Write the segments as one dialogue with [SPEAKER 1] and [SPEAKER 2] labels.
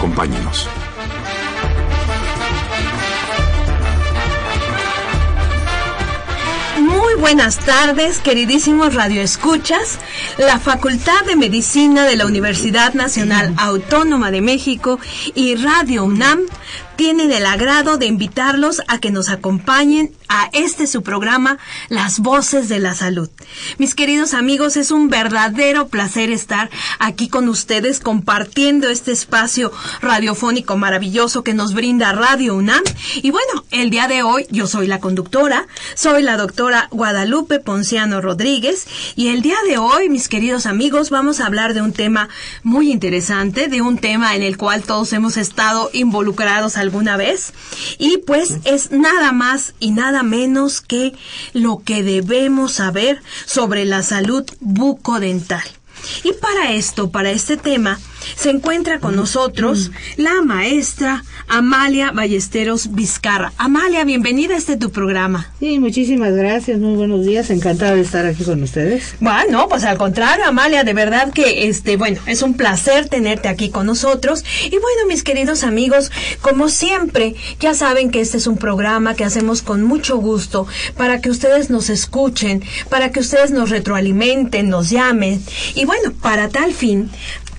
[SPEAKER 1] Acompáñenos.
[SPEAKER 2] Muy buenas tardes, queridísimos radioescuchas. La Facultad de Medicina de la Universidad Nacional Autónoma de México y Radio UNAM tienen el agrado de invitarlos a que nos acompañen a este su programa, Las Voces de la Salud. Mis queridos amigos, es un verdadero placer estar aquí con ustedes compartiendo este espacio radiofónico maravilloso que nos brinda Radio UNAM. Y bueno, el día de hoy yo soy la conductora, soy la doctora Guadalupe Ponciano Rodríguez y el día de hoy, mis queridos amigos, vamos a hablar de un tema muy interesante, de un tema en el cual todos hemos estado involucrados al alguna vez. Y pues es nada más y nada menos que lo que debemos saber sobre la salud bucodental. Y para esto, para este tema, se encuentra con nosotros la maestra Amalia Ballesteros Vizcarra. Amalia, bienvenida a este tu programa.
[SPEAKER 3] Sí, muchísimas gracias, muy buenos días, encantada de estar aquí con ustedes.
[SPEAKER 2] Bueno, pues al contrario, Amalia, de verdad que este, bueno, es un placer tenerte aquí con nosotros. Y bueno, mis queridos amigos, como siempre, ya saben que este es un programa que hacemos con mucho gusto para que ustedes nos escuchen, para que ustedes nos retroalimenten, nos llamen. Y bueno, para tal fin,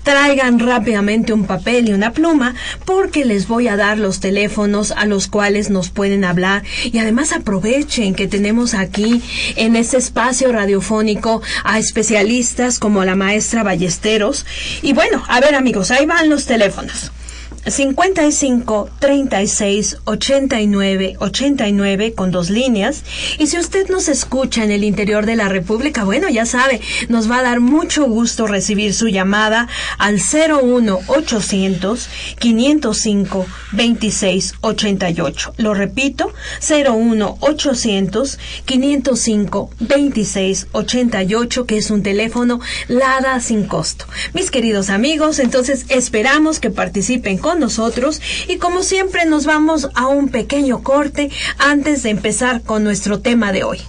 [SPEAKER 2] traigan rápidamente un papel y una pluma porque les voy a dar los teléfonos a los cuales nos pueden hablar y además aprovechen que tenemos aquí en este espacio radiofónico a especialistas como la maestra Ballesteros y bueno, a ver amigos, ahí van los teléfonos. 55 36 89 89 con dos líneas. Y si usted nos escucha en el interior de la República, bueno, ya sabe, nos va a dar mucho gusto recibir su llamada al 01 800 505 26 88. Lo repito, 01 800 505 26 88, que es un teléfono LADA sin costo. Mis queridos amigos, entonces esperamos que participen con nosotros y como siempre nos vamos a un pequeño corte antes de empezar con nuestro tema de hoy.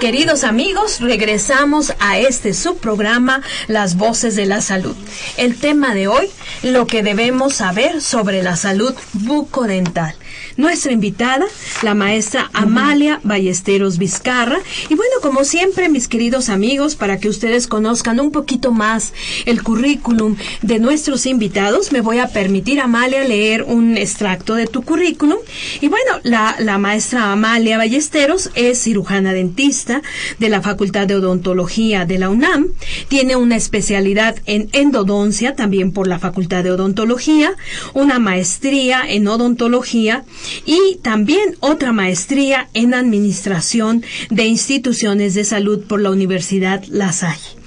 [SPEAKER 2] Queridos amigos, regresamos a este subprograma Las Voces de la Salud. El tema de hoy, lo que debemos saber sobre la salud bucodental. Nuestra invitada, la maestra Amalia Ballesteros Vizcarra. Y bueno, como siempre, mis queridos amigos, para que ustedes conozcan un poquito más el currículum de nuestros invitados, me voy a permitir, Amalia, leer un extracto de tu currículum. Y bueno, la, la maestra Amalia Ballesteros es cirujana dentista de la Facultad de Odontología de la UNAM. Tiene una especialidad en endodoncia también por la Facultad de Odontología, una maestría en odontología y también otra maestría en administración de instituciones de salud por la Universidad La Salle.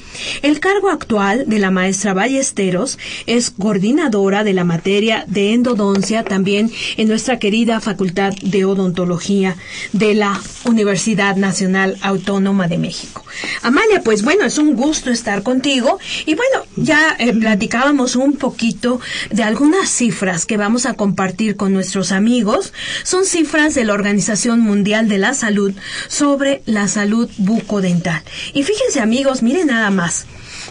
[SPEAKER 2] El cargo actual de la maestra Ballesteros es coordinadora de la materia de endodoncia también en nuestra querida Facultad de Odontología de la Universidad Nacional Autónoma de México. Amalia, pues bueno, es un gusto estar contigo y bueno, ya eh, platicábamos un poquito de algunas cifras que vamos a compartir con nuestros amigos. Son cifras de la Organización Mundial de la Salud sobre la salud bucodental. Y fíjense amigos, miren nada más.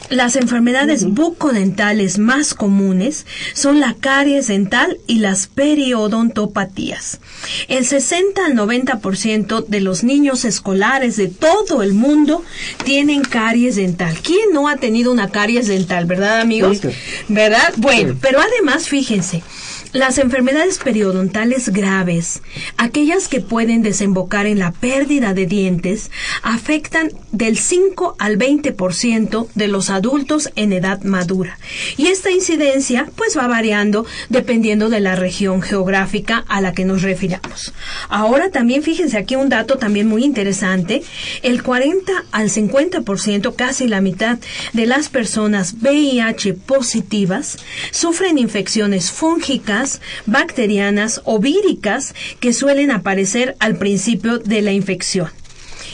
[SPEAKER 2] Las enfermedades bucodentales más comunes son la caries dental y las periodontopatías. El 60 al 90% de los niños escolares de todo el mundo tienen caries dental. ¿Quién no ha tenido una caries dental, verdad, amigos? ¿Verdad? Bueno, pero además, fíjense, las enfermedades periodontales graves, aquellas que pueden desembocar en la pérdida de dientes, afectan del 5 al 20% de los adultos en edad madura. Y esta incidencia pues va variando dependiendo de la región geográfica a la que nos refiramos. Ahora también fíjense aquí un dato también muy interesante, el 40 al 50%, casi la mitad de las personas VIH positivas sufren infecciones fúngicas bacterianas o víricas que suelen aparecer al principio de la infección.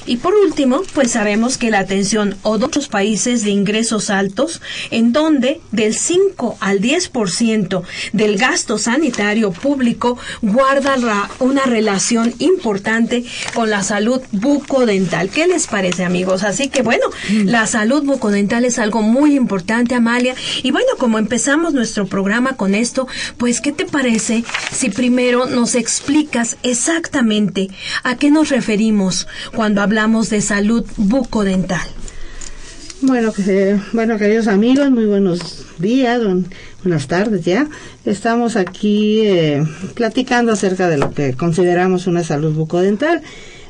[SPEAKER 2] Y por último, pues sabemos que la atención o de otros países de ingresos altos, en donde del 5 al 10% del gasto sanitario público guarda una relación importante con la salud bucodental. ¿Qué les parece, amigos? Así que bueno, mm. la salud bucodental es algo muy importante, Amalia. Y bueno, como empezamos nuestro programa con esto, pues ¿qué te parece si primero nos explicas exactamente a qué nos referimos cuando hablamos hablamos de salud bucodental.
[SPEAKER 3] Bueno, bueno, queridos amigos, muy buenos días, buenas tardes ya. Estamos aquí eh, platicando acerca de lo que consideramos una salud bucodental.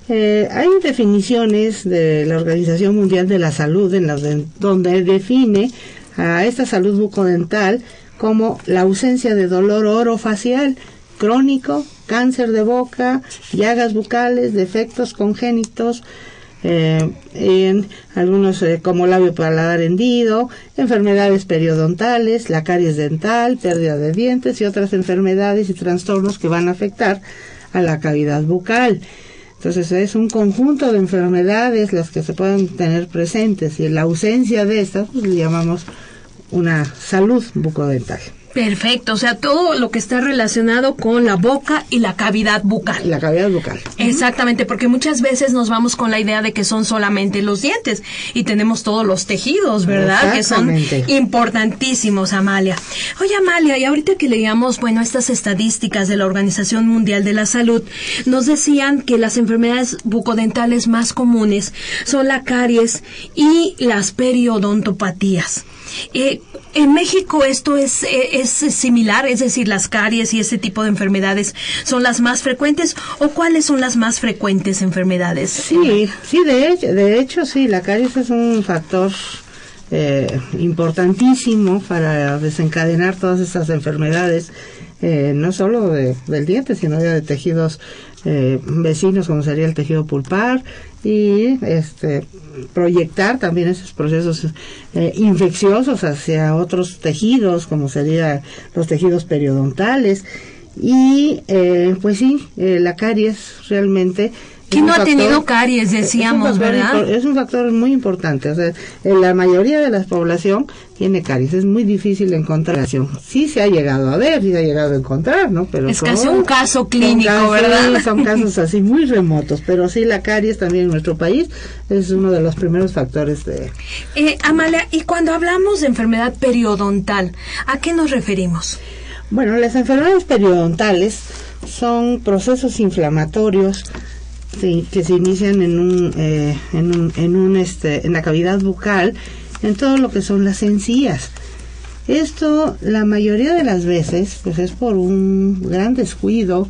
[SPEAKER 3] Eh, hay definiciones de la Organización Mundial de la Salud en las donde define a esta salud bucodental como la ausencia de dolor orofacial crónico, cáncer de boca, llagas bucales, defectos congénitos, eh, en algunos eh, como labio paladar hendido, enfermedades periodontales, la caries dental, pérdida de dientes y otras enfermedades y trastornos que van a afectar a la cavidad bucal. Entonces es un conjunto de enfermedades las que se pueden tener presentes y en la ausencia de estas pues, le llamamos una salud bucodental.
[SPEAKER 2] Perfecto, o sea, todo lo que está relacionado con la boca y la cavidad bucal.
[SPEAKER 3] La cavidad bucal.
[SPEAKER 2] Exactamente, porque muchas veces nos vamos con la idea de que son solamente los dientes y tenemos todos los tejidos, ¿verdad? Que son importantísimos, Amalia. Oye, Amalia, y ahorita que leíamos, bueno, estas estadísticas de la Organización Mundial de la Salud, nos decían que las enfermedades bucodentales más comunes son la caries y las periodontopatías. Eh, en México esto es, eh, es similar, es decir, las caries y ese tipo de enfermedades son las más frecuentes o cuáles son las más frecuentes enfermedades?
[SPEAKER 3] Sí, sí, de hecho, de hecho sí, la caries es un factor eh, importantísimo para desencadenar todas estas enfermedades, eh, no solo del diente, sino ya de tejidos eh, vecinos como sería el tejido pulpar y este proyectar también esos procesos eh, infecciosos hacia otros tejidos como serían los tejidos periodontales. Y eh, pues sí la caries realmente
[SPEAKER 2] ¿Quién no ha tenido caries, decíamos, verdad?
[SPEAKER 3] Es un factor muy importante. O sea, en la mayoría de la población tiene caries. Es muy difícil encontrar. Sí se ha llegado a ver, sí se ha llegado a encontrar, ¿no?
[SPEAKER 2] Pero es casi un caso clínico, ¿verdad?
[SPEAKER 3] son casos así muy remotos. Pero sí, la caries también en nuestro país es uno de los primeros factores de...
[SPEAKER 2] Eh, Amalia, y cuando hablamos de enfermedad periodontal, ¿a qué nos referimos?
[SPEAKER 3] Bueno, las enfermedades periodontales son procesos inflamatorios que se inician en un, eh, en un, en un este, en la cavidad bucal, en todo lo que son las encías. Esto, la mayoría de las veces, pues es por un gran descuido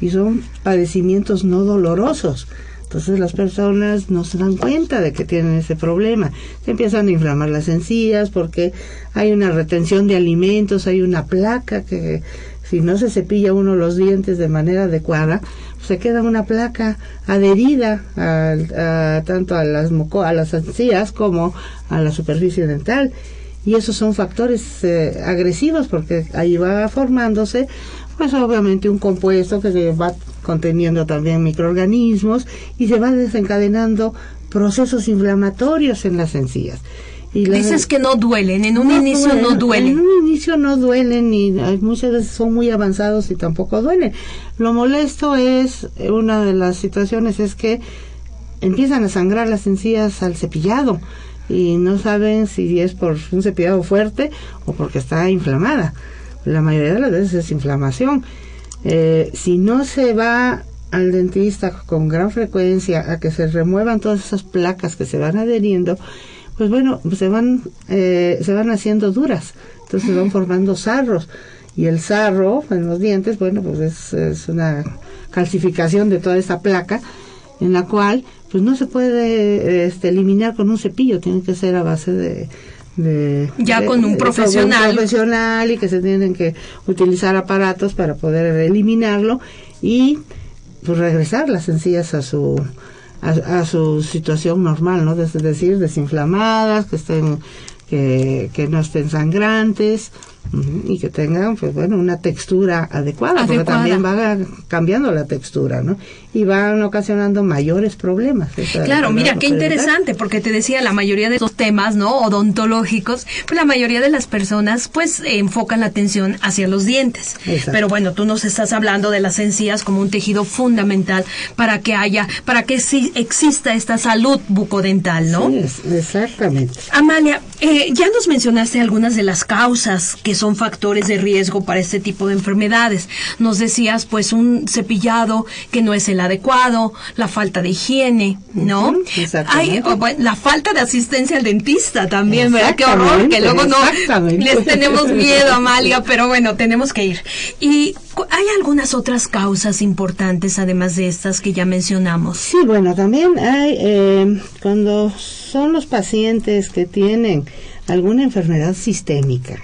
[SPEAKER 3] y son padecimientos no dolorosos. Entonces las personas no se dan cuenta de que tienen ese problema. Se empiezan a inflamar las encías porque hay una retención de alimentos, hay una placa que si no se cepilla uno los dientes de manera adecuada, se queda una placa adherida tanto a las, a las encías como a la superficie dental. Y esos son factores eh, agresivos porque ahí va formándose, pues obviamente un compuesto que va conteniendo también microorganismos y se va desencadenando procesos inflamatorios en las encías.
[SPEAKER 2] Dices que no duelen, en un inicio no duelen.
[SPEAKER 3] En un inicio no duelen y muchas veces son muy avanzados y tampoco duelen. Lo molesto es, una de las situaciones es que empiezan a sangrar las encías al cepillado y no saben si es por un cepillado fuerte o porque está inflamada. La mayoría de las veces es inflamación. Eh, si no se va al dentista con gran frecuencia a que se remuevan todas esas placas que se van adheriendo, pues bueno, se van, eh, se van haciendo duras, entonces se van formando sarros. Y el sarro en los dientes, bueno, pues es, es una calcificación de toda esa placa en la cual pues no se puede este, eliminar con un cepillo, tiene que ser a base de,
[SPEAKER 2] ya con un profesional.
[SPEAKER 3] profesional y que se tienen que utilizar aparatos para poder eliminarlo y pues regresar las encías a su a, su situación normal, ¿no? Es decir, desinflamadas, que estén que, que no estén sangrantes, y que tengan, pues bueno, una textura adecuada, porque también va cambiando la textura, ¿no? Y van ocasionando mayores problemas.
[SPEAKER 2] Claro, mira, qué interesante, porque te decía, la mayoría de esos temas, ¿no? Odontológicos, pues la mayoría de las personas, pues, enfocan la atención hacia los dientes. Pero bueno, tú nos estás hablando de las encías como un tejido fundamental para que haya, para que sí exista esta salud bucodental, ¿no?
[SPEAKER 3] Sí, exactamente.
[SPEAKER 2] Amalia, eh, ya nos mencionaste algunas de las causas que son factores de riesgo para este tipo de enfermedades. Nos decías, pues, un cepillado que no es el adecuado, la falta de higiene, ¿no? Hay, la falta de asistencia al dentista también, ¿verdad? Qué horror, que luego no les tenemos miedo, Amalia, pero bueno, tenemos que ir. Y hay algunas otras causas importantes, además de estas que ya mencionamos.
[SPEAKER 3] Sí, bueno, también hay, eh, cuando son los pacientes que tienen alguna enfermedad sistémica,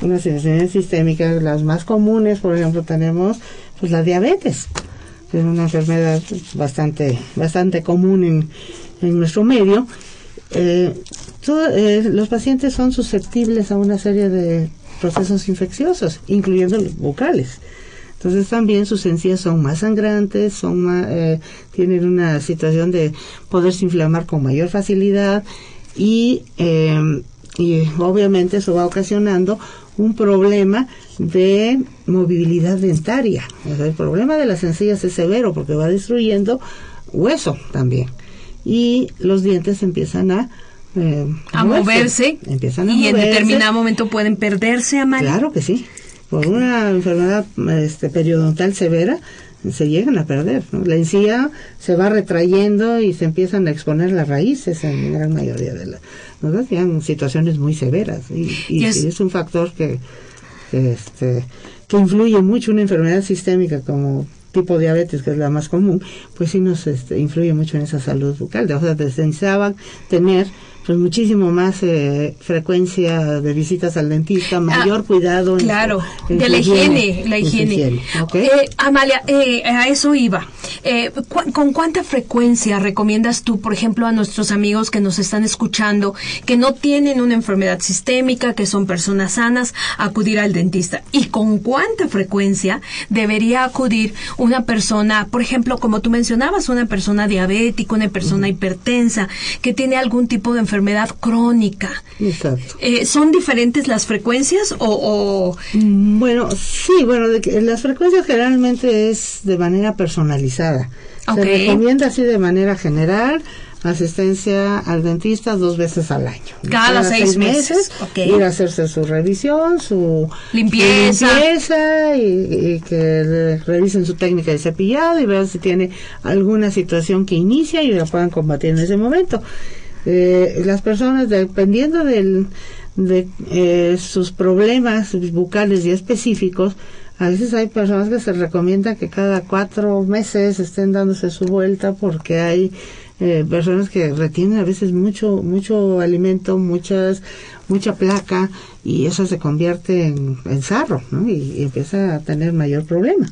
[SPEAKER 3] una situación sistémica, las más comunes, por ejemplo, tenemos pues la diabetes, que es una enfermedad bastante, bastante común en, en nuestro medio. Eh, eh, los pacientes son susceptibles a una serie de procesos infecciosos, incluyendo los bucales. Entonces también sus encías son más sangrantes, son eh, tienen una situación de poderse inflamar con mayor facilidad y y obviamente eso va ocasionando un problema de movilidad dentaria. el problema de las encías es severo porque va destruyendo hueso también. Y los dientes empiezan a...
[SPEAKER 2] Eh, a moverse.
[SPEAKER 3] Empiezan
[SPEAKER 2] y en determinado momento pueden perderse, a
[SPEAKER 3] Claro que sí. Por una enfermedad este, periodontal severa, se llegan a perder. La encía se va retrayendo y se empiezan a exponer las raíces en gran mayoría de las ¿no? situaciones muy severas y, es, un factor que, este, que influye mucho una enfermedad sistémica como tipo diabetes, que es la más común, pues sí nos este, influye mucho en esa salud bucal. O sea, deseaban tener pues muchísimo más eh, frecuencia de visitas al dentista, ah, mayor cuidado.
[SPEAKER 2] Claro, de la higiene, la higiene. Eh, Amalia, eh, a eso iba. ¿Con cuánta frecuencia recomiendas tú, por ejemplo, a nuestros amigos que nos están escuchando, que no tienen una enfermedad sistémica, que son personas sanas, acudir al dentista? ¿Y con cuánta frecuencia debería acudir una persona, por ejemplo, como tú mencionabas, una persona diabética, una persona hipertensa, que tiene algún tipo de enfermedad enfermedad crónica.
[SPEAKER 3] Exacto.
[SPEAKER 2] Eh, ¿Son diferentes las frecuencias o...?
[SPEAKER 3] Mm, bueno, sí, bueno, de las frecuencias generalmente es de manera personalizada. Se recomienda así de manera general asistencia al dentista dos veces al año.
[SPEAKER 2] Cada, seis, meses,
[SPEAKER 3] ir a hacerse su revisión, su
[SPEAKER 2] limpieza,
[SPEAKER 3] y, que revisen su técnica de cepillado y vean si tiene alguna situación que inicia y la puedan combatir en ese momento. Eh, las personas, dependiendo del, de eh, sus problemas bucales y específicos, a veces hay personas que se recomienda que cada cuatro meses estén dándose su vuelta porque hay eh, personas que retienen a veces mucho mucho alimento, muchas mucha placa y eso se convierte en, en sarro y empieza a tener mayor problema.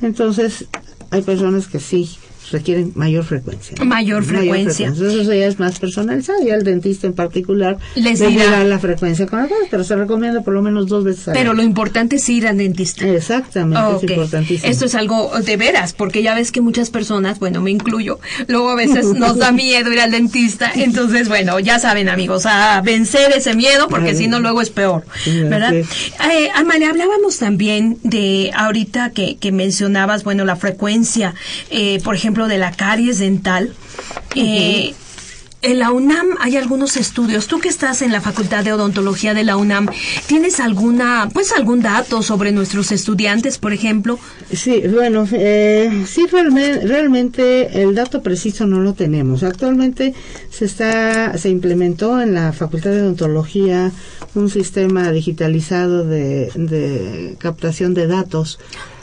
[SPEAKER 3] Entonces hay personas que sí requieren mayor frecuencia.
[SPEAKER 2] Mayor frecuencia.
[SPEAKER 3] Eso ya es más personalizado. Ya el dentista en particular les dirá la frecuencia con la pero se recomienda por lo menos dos veces al
[SPEAKER 2] Pero lo importante es ir al dentista.
[SPEAKER 3] Exactamente, es importantísimo.
[SPEAKER 2] Esto es algo de veras, porque ya ves que muchas personas, bueno, me incluyo, luego a veces nos da miedo ir al dentista. Entonces, bueno, ya saben, amigos, a vencer ese miedo, porque si no, luego es peor. ¿Verdad? Eh, Amalia, hablábamos también de ahorita que, que mencionabas, bueno, la frecuencia, eh, por ejemplo, de la caries dental. Eh, en la UNAM hay algunos estudios. Tú que estás en la Facultad de Odontología de la UNAM, ¿tienes alguna, pues algún dato sobre nuestros estudiantes, por ejemplo?
[SPEAKER 3] Sí, bueno, eh, sí, realmente, realmente el dato preciso no lo tenemos. Actualmente se está, se implementó en la Facultad de Odontología un sistema digitalizado de, de captación de datos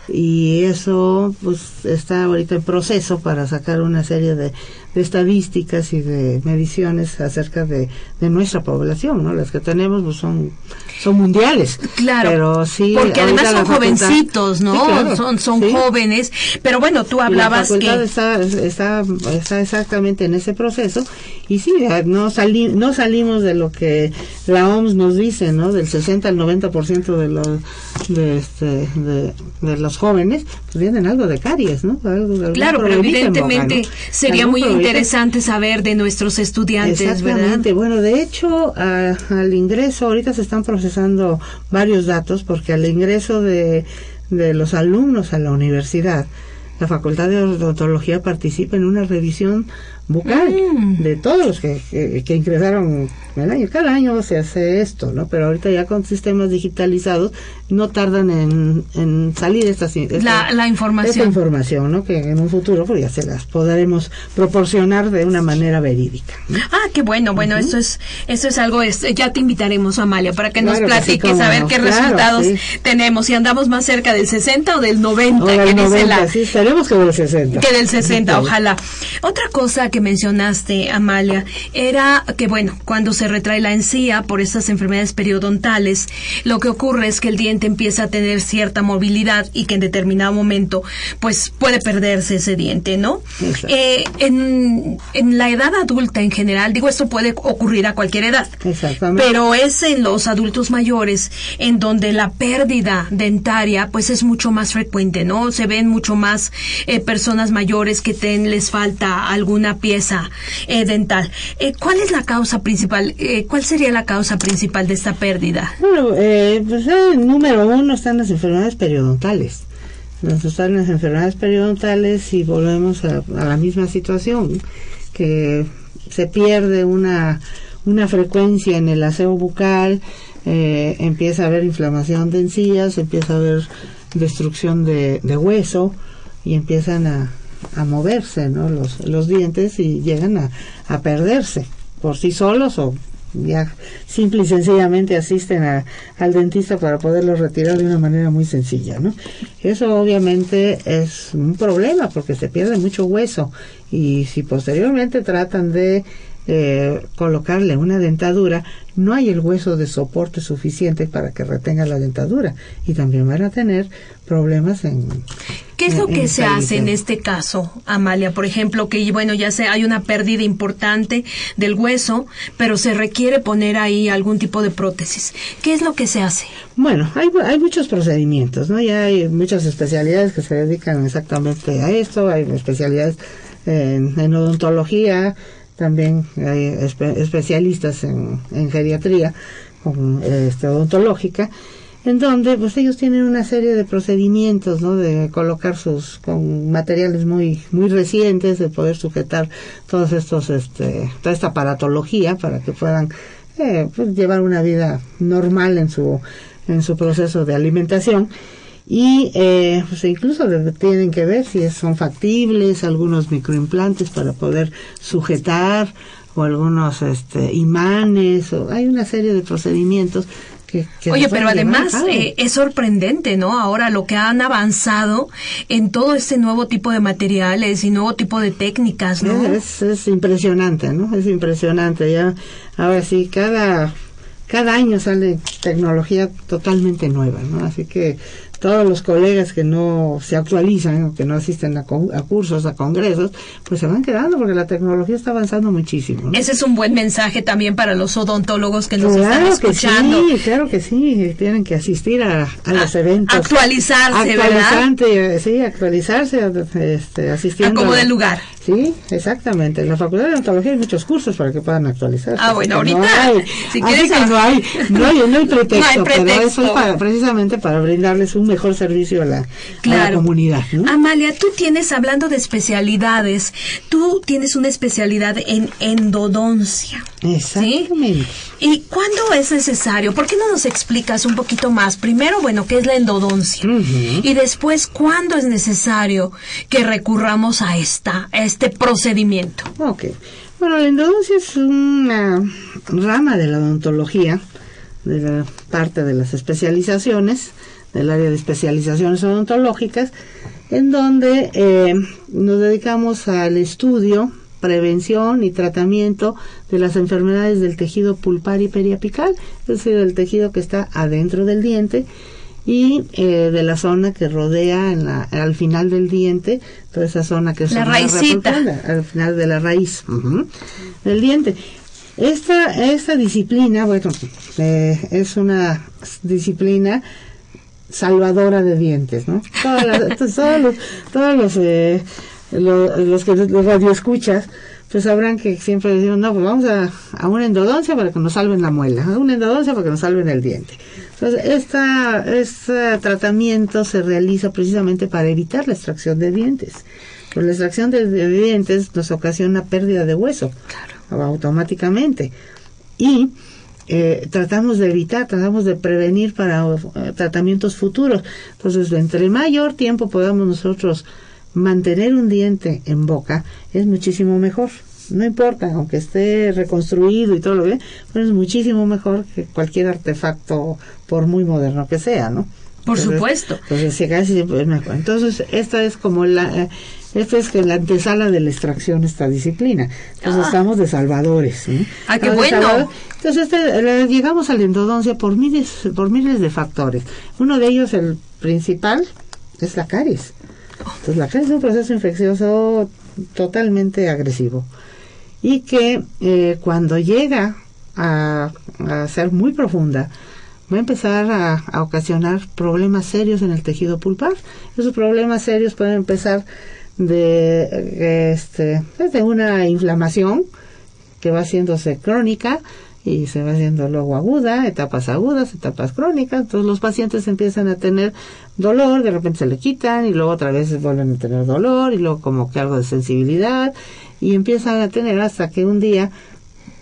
[SPEAKER 3] y eso pues está ahorita en proceso para sacar una serie de de estadísticas y de mediciones acerca de, de nuestra población, ¿no? Las que tenemos pues, son son mundiales.
[SPEAKER 2] Claro.
[SPEAKER 3] Pero sí,
[SPEAKER 2] porque además son jovencitos, ¿no? Son son jóvenes. Pero bueno, tú hablabas
[SPEAKER 3] la
[SPEAKER 2] que
[SPEAKER 3] está, está está exactamente en ese proceso y sí, no sali, no salimos de lo que la OMS nos dice, ¿no? Del 60 al 90% de los de, este, de, de los jóvenes pues vienen algo de caries, ¿no? Algo,
[SPEAKER 2] claro, pero evidentemente sería muy interesante saber de nuestros estudiantes,
[SPEAKER 3] Exactamente. Bueno, de hecho, al ingreso, ahorita se están procesando varios datos, porque al ingreso de, de los alumnos a la universidad, la Facultad de Odontología participa en una revisión bucal mm. de todos los que, que, ingresaron el año. Cada año se hace esto, ¿no? Pero ahorita ya con sistemas digitalizados no tardan en, en salir estas,
[SPEAKER 2] esta, la, información.
[SPEAKER 3] Esta información, ¿no? Que en un futuro pues ya se las podremos proporcionar de una manera verídica.
[SPEAKER 2] Ah, qué bueno. Bueno, eso es eso es algo, es, ya te invitaremos, Amalia, para que nos platiques a ver qué resultados tenemos. Si andamos más cerca del 60 o del 90,
[SPEAKER 3] que dice la... Sí, que del 60.
[SPEAKER 2] Que del 60, ojalá. Otra cosa que mencionaste, Amalia, era que, bueno, cuando se retrae la encía por estas enfermedades periodontales, lo que ocurre es que el diente empieza a tener cierta movilidad y que en determinado momento, pues, puede perderse ese diente, ¿no? Eh, en, en la edad adulta en general, digo, esto puede ocurrir a cualquier edad.
[SPEAKER 3] Exactamente.
[SPEAKER 2] Pero es en los adultos mayores en donde la pérdida dentaria, pues, es mucho más frecuente, ¿no? Se ven mucho más eh, personas mayores que ten, les falta alguna pieza eh, dental. Eh, ¿Cuál es la causa principal? Eh, ¿Cuál sería la causa principal de esta pérdida?
[SPEAKER 3] Bueno, pues número uno están las enfermedades periodontales. Nos están las enfermedades periodontales y volvemos a, la misma situación, que se pierde una, una frecuencia en el aseo bucal, empieza a haber inflamación de encías, empieza a haber destrucción de hueso y empiezan a, a moverse ¿no? los, los dientes y llegan a, a perderse por sí solos o ya simple y sencillamente asisten al dentista para poderlos retirar de una manera muy sencilla, ¿no? Eso obviamente es un problema porque se pierde mucho hueso y si posteriormente tratan de eh, colocarle una dentadura, no hay el hueso de soporte suficiente para que retenga la dentadura y también van a tener problemas en...
[SPEAKER 2] ¿Qué es lo que se hace en este caso, Amalia? Por ejemplo, que bueno, ya se, hay una pérdida importante del hueso, pero se requiere poner ahí algún tipo de prótesis. ¿Qué es lo que se hace?
[SPEAKER 3] Bueno, hay, hay muchos procedimientos, ¿no? Ya hay muchas especialidades que se dedican exactamente a esto, hay especialidades en, en odontología, también hay especialistas en, geriatría este, odontológica en donde pues ellos tienen una serie de procedimientos no de colocar sus con materiales muy muy recientes de poder sujetar todos estos este toda esta aparatología para que puedan eh, pues, llevar una vida normal en su en su proceso de alimentación y eh, pues incluso tienen que ver si son factibles algunos microimplantes para poder sujetar o algunos este, imanes o hay una serie de procedimientos que,
[SPEAKER 2] Oye, pero además eh, es sorprendente, ¿no? Ahora lo que han avanzado en todo este nuevo tipo de materiales y nuevo tipo de técnicas, ¿no?
[SPEAKER 3] Es, es impresionante, ¿no? Es impresionante. Ya, ahora sí, cada cada año sale tecnología totalmente nueva, ¿no? Así que todos los colegas que no se actualizan, que no asisten a, cursos, a congresos, pues se van quedando porque la tecnología está avanzando muchísimo.
[SPEAKER 2] Ese es un buen mensaje también para los odontólogos que nos están escuchando.
[SPEAKER 3] Que sí, claro que sí, tienen que asistir a, los eventos.
[SPEAKER 2] Actualizarse, ¿verdad?
[SPEAKER 3] Sí, actualizarse, este, asistiendo.
[SPEAKER 2] A como del lugar.
[SPEAKER 3] Sí, exactamente. En la Facultad de Odontología hay muchos cursos para que puedan actualizarse.
[SPEAKER 2] Ah, bueno, ahorita.
[SPEAKER 3] No hay, si quieres. no hay, no hay, no hay pretexto, pero eso es para, precisamente para brindarles un mejor servicio a la, comunidad.
[SPEAKER 2] Amalia, tú tienes, hablando de especialidades, tú tienes una especialidad en endodoncia.
[SPEAKER 3] Exactamente.
[SPEAKER 2] ¿Y cuándo es necesario? ¿Por qué no nos explicas un poquito más? Primero, bueno, ¿qué es la endodoncia? Y después, ¿cuándo es necesario que recurramos a, esta, a este procedimiento?
[SPEAKER 3] Ok. Bueno, la endodoncia es una rama de la odontología, de la parte de las especializaciones, del área de especializaciones odontológicas, en donde eh, nos dedicamos al estudio, prevención y tratamiento de las enfermedades del tejido pulpar y periapical, es decir, del tejido que está adentro del diente y eh, de la zona que rodea en la, al final del diente, toda esa zona que es
[SPEAKER 2] la raicita.
[SPEAKER 3] al final de la raíz del diente. Esta, esta disciplina, bueno, eh, es una disciplina salvadora de dientes, ¿no? todos los, todos los, eh, los, los que los radioescuchas, pues sabrán que siempre decimos, no, pues vamos a, a una endodoncia para que nos salven la muela, a una endodoncia para que nos salven el diente. Entonces, esta, este tratamiento se realiza precisamente para evitar la extracción de dientes. Pues la extracción de, dientes nos ocasiona pérdida de hueso automáticamente. Y eh, tratamos de evitar, tratamos de prevenir para eh, tratamientos futuros. Entonces, entre mayor tiempo podamos nosotros mantener un diente en boca, es muchísimo mejor no importa, aunque esté reconstruido y todo lo que, pero es muchísimo mejor que cualquier artefacto, por muy moderno que sea, ¿no?
[SPEAKER 2] Por supuesto.
[SPEAKER 3] Entonces, entonces, esta es como la, esta es que la antesala de la extracción esta disciplina. Entonces ah. estamos de salvadores.
[SPEAKER 2] Ah, qué bueno.
[SPEAKER 3] Entonces este, llegamos a la endodoncia por miles, por miles de factores. Uno de ellos, el principal, es la caries. Entonces la caries es un proceso infeccioso totalmente agresivo y que eh, cuando llega a, ser muy profunda, va a empezar a, ocasionar problemas serios en el tejido pulpar. Esos problemas serios pueden empezar de, este, desde una inflamación que va haciéndose crónica y se va haciendo luego aguda, etapas agudas, etapas crónicas. Entonces los pacientes empiezan a tener dolor, de repente se le quitan y luego otra vez vuelven a tener dolor y luego como que algo de sensibilidad y empiezan a tener hasta que un día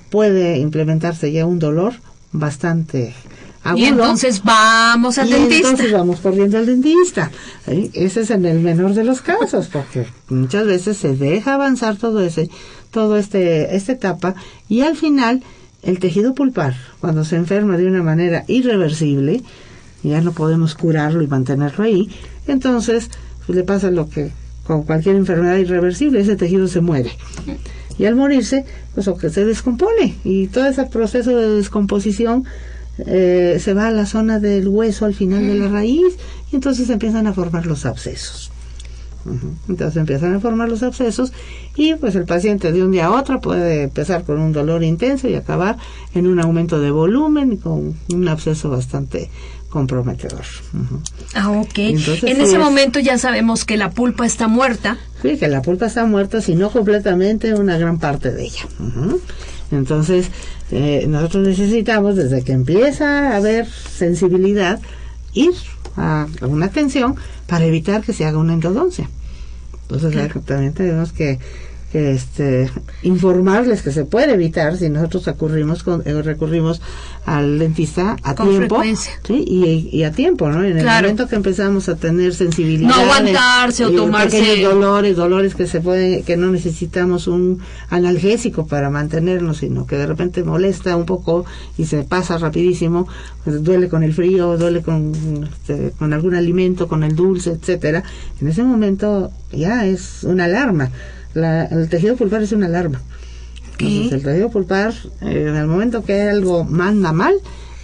[SPEAKER 3] puede implementarse ya un dolor bastante agudo.
[SPEAKER 2] Y entonces vamos al
[SPEAKER 3] y
[SPEAKER 2] dentista.
[SPEAKER 3] Entonces vamos corriendo al dentista. Ese es en el menor de los casos, porque muchas veces se deja avanzar todo ese, todo este, esta etapa y al final el tejido pulpar, cuando se enferma de una manera irreversible, ya no podemos curarlo y mantenerlo ahí, entonces pues, le pasa lo que con cualquier enfermedad irreversible, ese tejido se muere. Y al morirse, pues o que se descompone. Y todo ese proceso de descomposición eh, se va a la zona del hueso al final de la raíz y entonces empiezan a formar los abscesos. Entonces empiezan a formar los abscesos y pues el paciente de un día a otro puede empezar con un dolor intenso y acabar en un aumento de volumen y con un absceso bastante comprometedor.
[SPEAKER 2] Ah, ok. en ese momento ya sabemos que la pulpa está muerta.
[SPEAKER 3] Sí, que la pulpa está muerta, si no completamente, una gran parte de ella. Entonces, eh, nosotros necesitamos, desde que empieza a haber sensibilidad, ir a una atención para evitar que se haga una endodoncia. Entonces, también tenemos que este, informarles que se puede evitar si nosotros recurrimos con, eh, recurrimos al dentista a tiempo ¿sí? y, a tiempo no en el momento que empezamos a tener sensibilidad
[SPEAKER 2] no aguantarse o eh, tomarse
[SPEAKER 3] dolores dolores que se pueden que no necesitamos un analgésico para mantenernos sino que de repente molesta un poco y se pasa rapidísimo pues duele con el frío duele con este, con algún alimento con el dulce etcétera en ese momento ya es una alarma el tejido pulpar es una alarma. Entonces, el tejido pulpar, eh, en el momento que algo manda mal,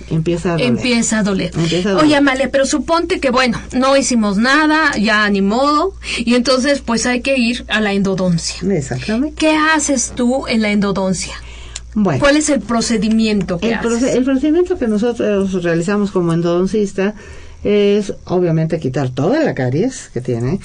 [SPEAKER 3] empieza a doler.
[SPEAKER 2] Empieza a doler. Oye, Amalia, pero suponte que, bueno, no hicimos nada, ya ni modo, y entonces pues hay que ir a la endodoncia.
[SPEAKER 3] Exactamente.
[SPEAKER 2] ¿Qué haces tú en la endodoncia? Bueno, ¿Cuál es el procedimiento que
[SPEAKER 3] el,
[SPEAKER 2] haces?
[SPEAKER 3] el procedimiento que nosotros realizamos como endodoncista es obviamente quitar toda la caries que tiene,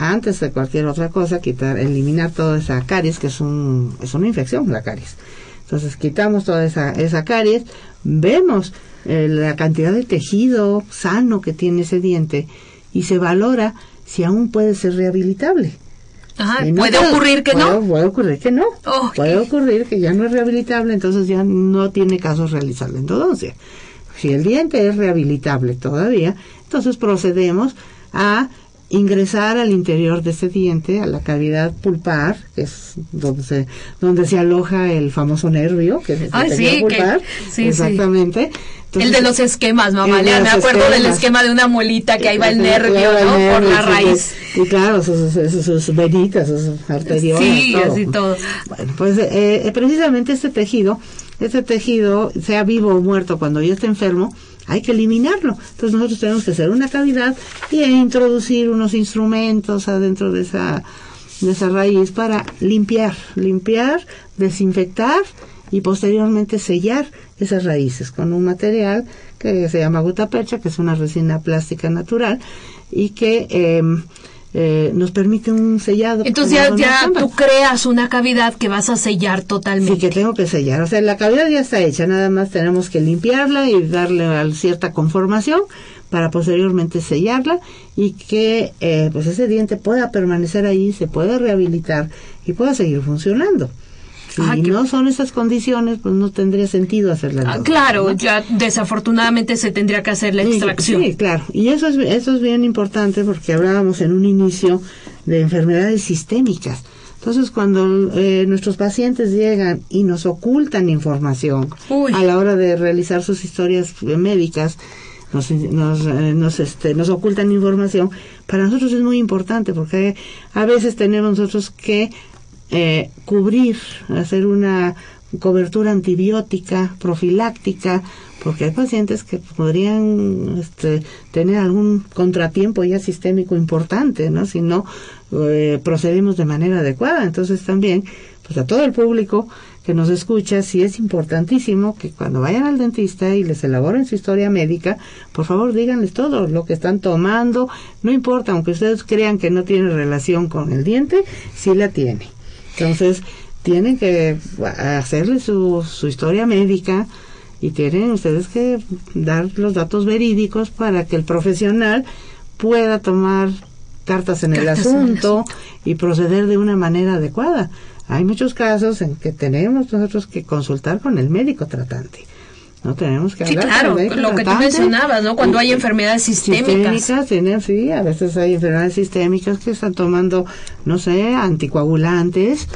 [SPEAKER 3] antes de cualquier otra cosa, quitar, eliminar toda esa caries, que es, un, es una infección, la caries. Entonces quitamos toda esa, esa caries, vemos eh, la cantidad de tejido sano que tiene ese diente y se valora si aún puede ser rehabilitable.
[SPEAKER 2] Ajá,
[SPEAKER 3] no
[SPEAKER 2] puede ocurrir que no.
[SPEAKER 3] Puede ocurrir que no.
[SPEAKER 2] Oh,
[SPEAKER 3] Puede ocurrir que ya no es rehabilitable, entonces ya no tiene caso realizar la endodoncia. Si el diente es rehabilitable todavía, entonces procedemos a ingresar al interior de ese diente, a la cavidad pulpar, que es donde se, donde se aloja el famoso nervio, que es el
[SPEAKER 2] Ay, sí,
[SPEAKER 3] tejido
[SPEAKER 2] que-
[SPEAKER 3] pulpar.
[SPEAKER 2] sí, sí.
[SPEAKER 3] Exactamente.
[SPEAKER 2] el de los esquemas, mamá. Ya me acuerdo del esquema de una muelita que ahí va el nervio, ¿no? Por la raíz.
[SPEAKER 3] Y claro, sus, sus, sus venitas, sus arteriolas.
[SPEAKER 2] Sí,
[SPEAKER 3] todo.
[SPEAKER 2] así todo.
[SPEAKER 3] Bueno, pues eh, eh, precisamente este tejido, este tejido, sea vivo o muerto, cuando ya está enfermo, hay que eliminarlo. Entonces nosotros tenemos que hacer una cavidad y introducir unos instrumentos adentro de esa, de esa raíz para limpiar, limpiar, desinfectar y posteriormente sellar esas raíces con un material que se llama gutapercha, que es una resina plástica natural y que eh, eh, nos permite un sellado.
[SPEAKER 2] Entonces ya, ya tú creas una cavidad que vas a sellar
[SPEAKER 3] Sí,
[SPEAKER 2] totalmente.
[SPEAKER 3] que tengo que sellar. O sea, la cavidad ya está hecha, nada más tenemos que limpiarla y darle a cierta conformación para posteriormente sellarla y que eh, pues ese diente pueda permanecer ahí, se pueda rehabilitar y pueda seguir funcionando. Si
[SPEAKER 2] Ah, qué-
[SPEAKER 3] no son esas condiciones, pues no tendría sentido hacerla.
[SPEAKER 2] Ah, claro, ya desafortunadamente se tendría que hacer la extracción.
[SPEAKER 3] Sí, claro. Y eso es, eso es bien importante porque hablábamos en un inicio de enfermedades sistémicas. Entonces, cuando eh, nuestros pacientes llegan y nos ocultan información
[SPEAKER 2] Uy.
[SPEAKER 3] a la hora de realizar sus historias eh, médicas, nos, nos, eh, nos, este, nos ocultan información, para nosotros es muy importante porque a veces tenemos nosotros que eh, cubrir, hacer una cobertura antibiótica, profiláctica, porque hay pacientes que podrían este, tener algún contratiempo ya sistémico importante, ¿no? Si no eh, procedemos de manera adecuada. Entonces también, pues a todo el público que nos escucha, sí es importantísimo que cuando vayan al dentista y les elaboren su historia médica, por favor díganles todo lo que están tomando, no importa, aunque ustedes crean que no tiene relación con el diente, sí la tiene. Entonces, tienen que hacerle su, su historia médica y tienen ustedes que dar los datos verídicos para que el profesional pueda tomar cartas en el
[SPEAKER 2] Cartas en el
[SPEAKER 3] asunto y proceder de una manera adecuada. Hay muchos casos en que tenemos nosotros que consultar con el médico tratante. No tenemos que
[SPEAKER 2] Sí,
[SPEAKER 3] hablar
[SPEAKER 2] claro,
[SPEAKER 3] el médico
[SPEAKER 2] lo que tú mencionabas, ¿no? Cuando hay enfermedades sistémicas.
[SPEAKER 3] Sistémicas, sí, a veces hay enfermedades sistémicas que están tomando, no sé, anticoagulantes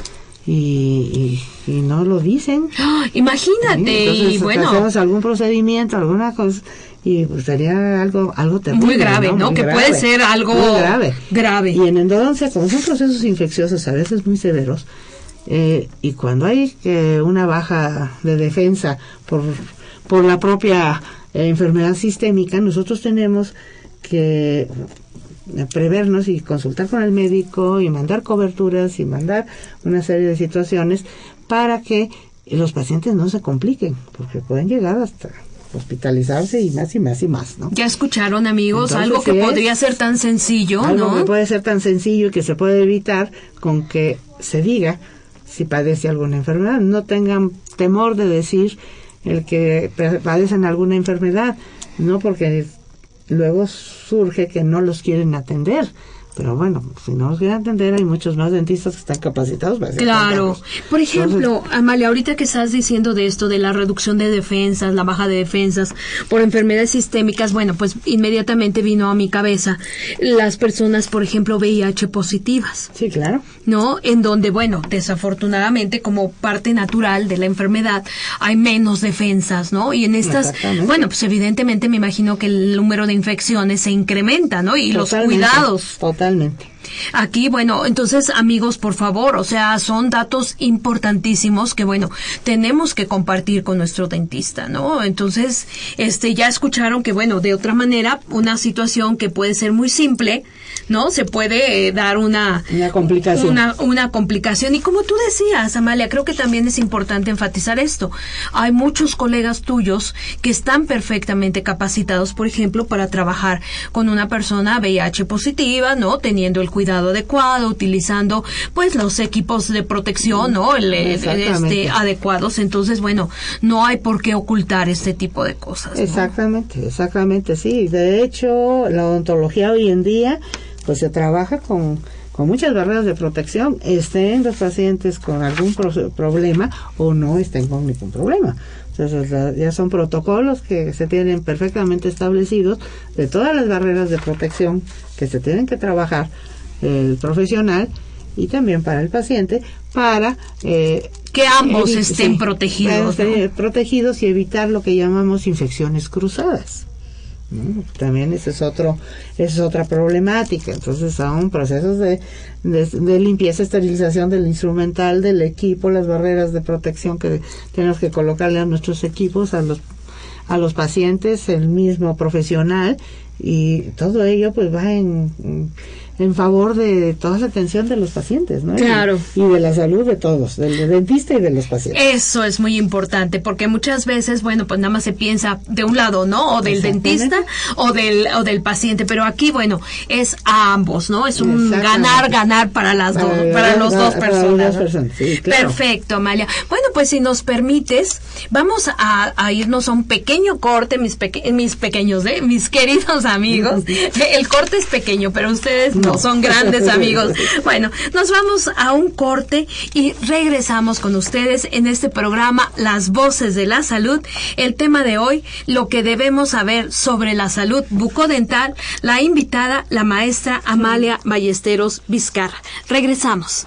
[SPEAKER 3] y, y, y no lo dicen.
[SPEAKER 2] ¡Ah! Imagínate,
[SPEAKER 3] Sí, entonces,
[SPEAKER 2] y bueno,
[SPEAKER 3] hacemos algún procedimiento, alguna cosa, y pues sería algo, algo terrible.
[SPEAKER 2] muy grave, ¿no?
[SPEAKER 3] Muy
[SPEAKER 2] que
[SPEAKER 3] grave,
[SPEAKER 2] puede ser algo
[SPEAKER 3] grave.
[SPEAKER 2] grave.
[SPEAKER 3] Y en endodoncia, como son procesos infecciosos a veces muy severos, eh, y cuando hay eh, una baja de defensa por, por la propia eh, enfermedad sistémica, nosotros tenemos que eh, prevernos y consultar con el médico y mandar coberturas y mandar una serie de situaciones para que los pacientes no se compliquen, porque pueden llegar hasta hospitalizarse y más y más y más, ¿no?
[SPEAKER 2] Ya escucharon, amigos,
[SPEAKER 3] Entonces,
[SPEAKER 2] algo que
[SPEAKER 3] es
[SPEAKER 2] podría ser tan sencillo,
[SPEAKER 3] Algo
[SPEAKER 2] ¿no?
[SPEAKER 3] que puede ser tan sencillo y que se puede evitar con que se diga si padece alguna enfermedad. No tengan temor de decir el que pa- padecen alguna enfermedad, no porque luego surge que no los quieren atender. Pero bueno, si no los quieren atender, hay muchos más dentistas que están capacitados para
[SPEAKER 2] Claro. Por ejemplo, Amalia, ahorita que estás diciendo de esto, de la reducción de defensas, la baja de defensas por enfermedades sistémicas, bueno, pues inmediatamente vino a mi cabeza las personas, por ejemplo, VIH positivas.
[SPEAKER 3] Sí, claro.
[SPEAKER 2] ¿no? En donde, bueno, desafortunadamente, como parte natural de la enfermedad, hay menos defensas, ¿no? Y en estas, bueno, pues evidentemente me imagino que el número de infecciones se incrementa, ¿no? Y los cuidados.
[SPEAKER 3] Totalmente.
[SPEAKER 2] Aquí, bueno, entonces, amigos, por favor, o sea, son datos importantísimos que, bueno, tenemos que compartir con nuestro dentista, ¿no? Entonces, este, ya escucharon que, bueno, de otra manera, una situación que puede ser muy simple, ¿no? Se puede eh, dar una,
[SPEAKER 3] Una complicación.
[SPEAKER 2] una, una complicación. Y como tú decías, Amalia, creo que también es importante enfatizar esto. Hay muchos colegas tuyos que están perfectamente capacitados, por ejemplo, para trabajar con una persona VIH positiva, ¿no? Teniendo el cuidado adecuado, utilizando pues los equipos de protección, ¿no? El, este, adecuados. Entonces, bueno, no hay por qué ocultar este tipo de cosas.
[SPEAKER 3] Exactamente, exactamente, sí. De hecho, la odontología hoy en día, pues se trabaja con con muchas barreras de protección, estén los pacientes con algún problema o no estén con ningún problema. Entonces ya son protocolos que se tienen perfectamente establecidos de todas las barreras de protección que se tienen que trabajar el profesional y también para el paciente para
[SPEAKER 2] eh, que ambos estén protegidos.
[SPEAKER 3] protegidos y evitar lo que llamamos infecciones cruzadas. También esa es otro, es otra problemática. Entonces son procesos de, de, limpieza, esterilización del instrumental, del equipo, las barreras de protección que tenemos que colocarle a nuestros equipos, a los, a los pacientes, el mismo profesional y todo ello pues va en favor de toda la atención de los pacientes, ¿no?
[SPEAKER 2] Claro.
[SPEAKER 3] Y, de la salud de todos, del dentista y de los pacientes.
[SPEAKER 2] Eso es muy importante, porque muchas veces, bueno, pues nada más se piensa de un lado, ¿no? O del dentista o del, o del paciente, pero aquí, bueno, es a ambos, ¿no? Es un ganar, ganar para las dos, para los dos personas.
[SPEAKER 3] Sí, claro.
[SPEAKER 2] Perfecto, Amalia. Bueno, pues si nos permites, vamos a, irnos a un pequeño corte, mis, mis pequeños, ¿eh? Mis queridos amigos. El corte es pequeño, pero ustedes son grandes amigos. Bueno, nos vamos a un corte y regresamos con ustedes en este programa Las Voces de la Salud. El tema de hoy, lo que debemos saber sobre la salud bucodental, la invitada, la maestra Amalia Ballesteros Vizcarra. Regresamos.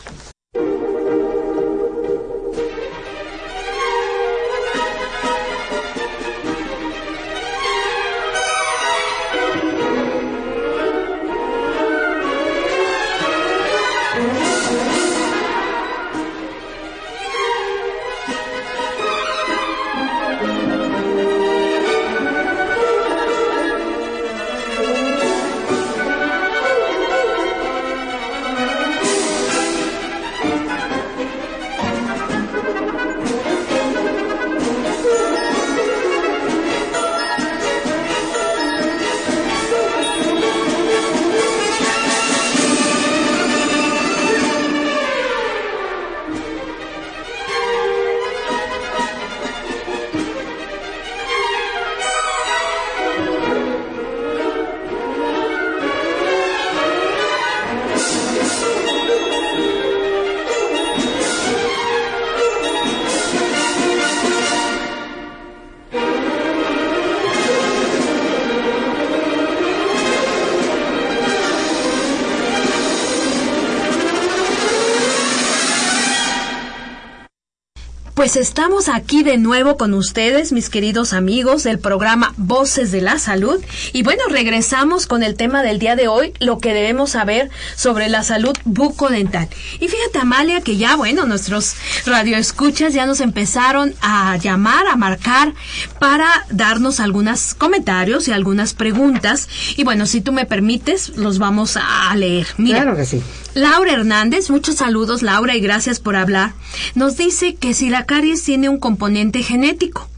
[SPEAKER 2] Pues estamos aquí de nuevo con ustedes, mis queridos amigos del programa Voces de la Salud. Y bueno, regresamos con el tema del día de hoy, lo que debemos saber sobre la salud bucodental. Y fíjate, Amalia, que ya, bueno, nuestros radioescuchas ya nos empezaron a llamar, a marcar, para darnos algunos comentarios y algunas preguntas. Y bueno, si tú me permites, los vamos a leer.
[SPEAKER 3] Mira, claro que sí.
[SPEAKER 2] Laura Hernández, muchos saludos Laura y gracias por hablar, nos dice que si la caries tiene un componente genético,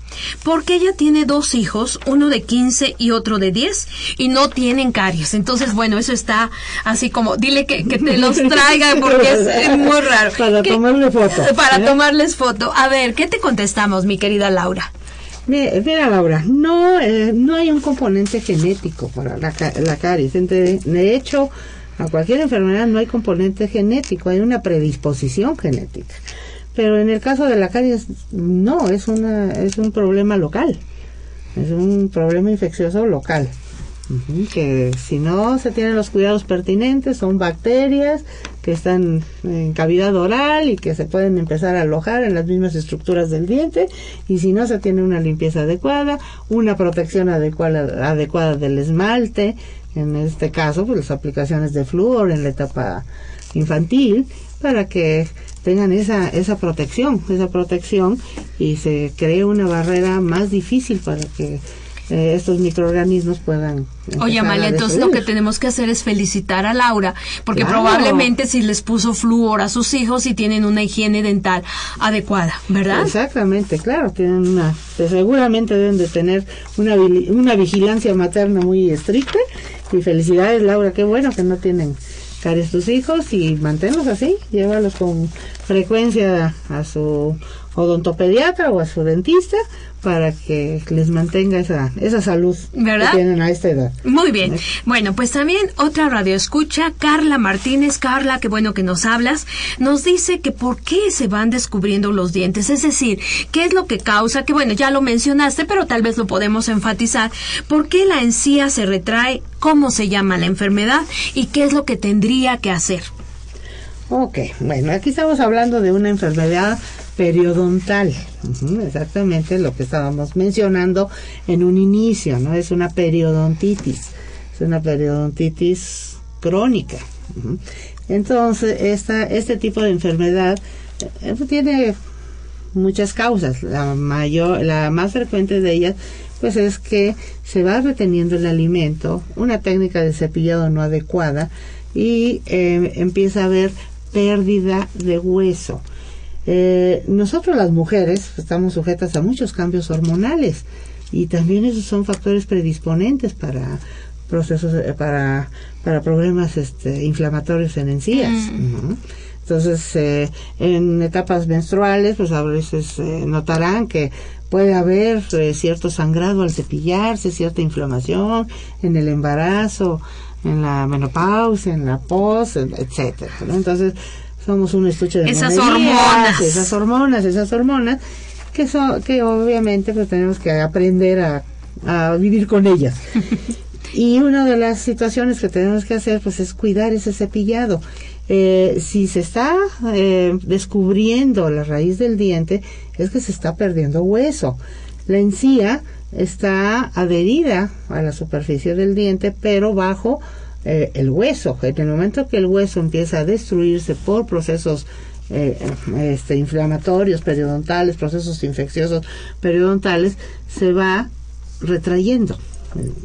[SPEAKER 2] porque ella tiene dos hijos, uno de 15 y otro de 10, y no tienen caries. Entonces, bueno, eso está así como, dile que, te los traiga porque es, muy raro.
[SPEAKER 3] Para tomarle foto.
[SPEAKER 2] Para ¿eh? tomarles foto. A ver, ¿qué te contestamos, mi querida Laura?
[SPEAKER 3] Mira, Laura, no, eh, no hay un componente genético para la, la caries. De hecho, a cualquier enfermedad no hay componente genético, hay una predisposición genética. Pero en el caso de la caries, no, es, una, es un problema local. Es un problema infeccioso local. que si no se tienen los cuidados pertinentes, son bacterias que están en cavidad oral y que se pueden empezar a alojar en las mismas estructuras del diente. Y si no se tiene una limpieza adecuada, una protección adecuada, adecuada del esmalte, en este caso, pues las aplicaciones de flúor en la etapa infantil, para que tengan esa, esa protección, esa protección y se cree una barrera más difícil para que eh, estos microorganismos puedan.
[SPEAKER 2] Oye, Amalia, entonces lo que tenemos que hacer es felicitar a Laura, porque probablemente si les puso flúor a sus hijos y tienen una higiene dental adecuada, ¿verdad?
[SPEAKER 3] Exactamente, claro, tienen una, seguramente deben de tener una, una vigilancia materna muy estricta y felicidades, Laura, qué bueno que no tienen caries tus hijos y manténlos así, llévalos con frecuencia a su odontopediatra o a su dentista para que les mantenga esa, esa salud
[SPEAKER 2] ¿verdad?
[SPEAKER 3] que tienen a esta edad.
[SPEAKER 2] Muy bien. Bueno, pues también otra radio escucha, Carla Martínez. Carla, qué bueno que nos hablas. Nos dice que por qué se van descubriendo los dientes. Es decir, qué es lo que causa, que bueno, ya lo mencionaste, pero tal vez lo podemos enfatizar. ¿Por qué la encía se retrae? ¿Cómo se llama la enfermedad? ¿Y qué es lo que tendría que hacer?
[SPEAKER 3] Ok, bueno, aquí estamos hablando de una enfermedad periodontal, exactamente lo que estábamos mencionando en un inicio, ¿no? Es una periodontitis, es una periodontitis crónica. Entonces, esta, este tipo de enfermedad eh, tiene muchas causas. La mayor, la más frecuente de ellas, pues es que se va reteniendo el alimento, una técnica de cepillado no adecuada y eh, empieza a haber pérdida de hueso. Eh, nosotros las mujeres estamos sujetas a muchos cambios hormonales y también esos son factores predisponentes para procesos eh, para para problemas este, inflamatorios en encías. Ujú. Entonces, eh, en etapas menstruales, pues a veces eh, notarán que puede haber eh, cierto sangrado al cepillarse, cierta inflamación en el embarazo, en la menopausia, en la pos, etcétera. ¿no? Entonces, somos un estuche de
[SPEAKER 2] Esas hormonas.
[SPEAKER 3] esas hormonas, esas hormonas que son que obviamente pues tenemos que aprender a, a vivir con ellas. Y una de las situaciones que tenemos que hacer pues es cuidar ese cepillado. Eh, si se está eh, descubriendo la raíz del diente, es que se está perdiendo hueso. La encía está adherida a la superficie del diente, pero bajo eh, el hueso. En el momento que el hueso empieza a destruirse por procesos eh, este, inflamatorios, periodontales, procesos infecciosos periodontales, se va retrayendo,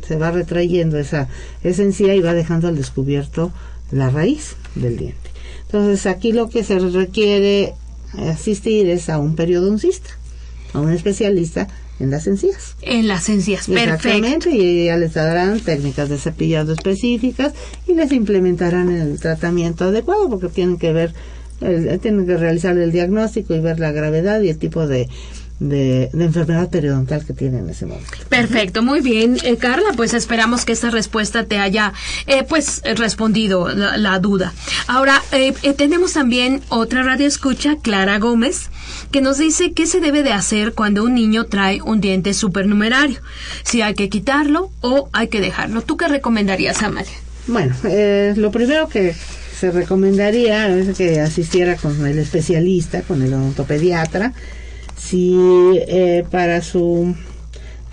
[SPEAKER 3] se va retrayendo esa, encía y va dejando al descubierto la raíz del diente. Entonces aquí lo que se requiere asistir es a un periodoncista, a un especialista en las encías.
[SPEAKER 2] En las encías. Perfecto.
[SPEAKER 3] Exactamente, y ya les darán técnicas de cepillado específicas y les implementarán el tratamiento adecuado porque tienen que ver, el- tienen que realizar el diagnóstico y ver la gravedad y el tipo de, de, de enfermedad periodontal que tienen en ese momento.
[SPEAKER 2] Perfecto, muy bien, Eh, Carla. Pues esperamos que esta respuesta te haya, eh, pues, eh, respondido la, la duda. Ahora eh, eh, tenemos también otra radio escucha, Clara Gómez, que nos dice qué se debe de hacer cuando un niño trae un diente supernumerario. Si hay que quitarlo o hay que dejarlo. ¿Tú qué recomendarías, Amalia?
[SPEAKER 3] Bueno, eh, lo primero que se recomendaría es que asistiera con el especialista, con el odontopediatra, si eh, para su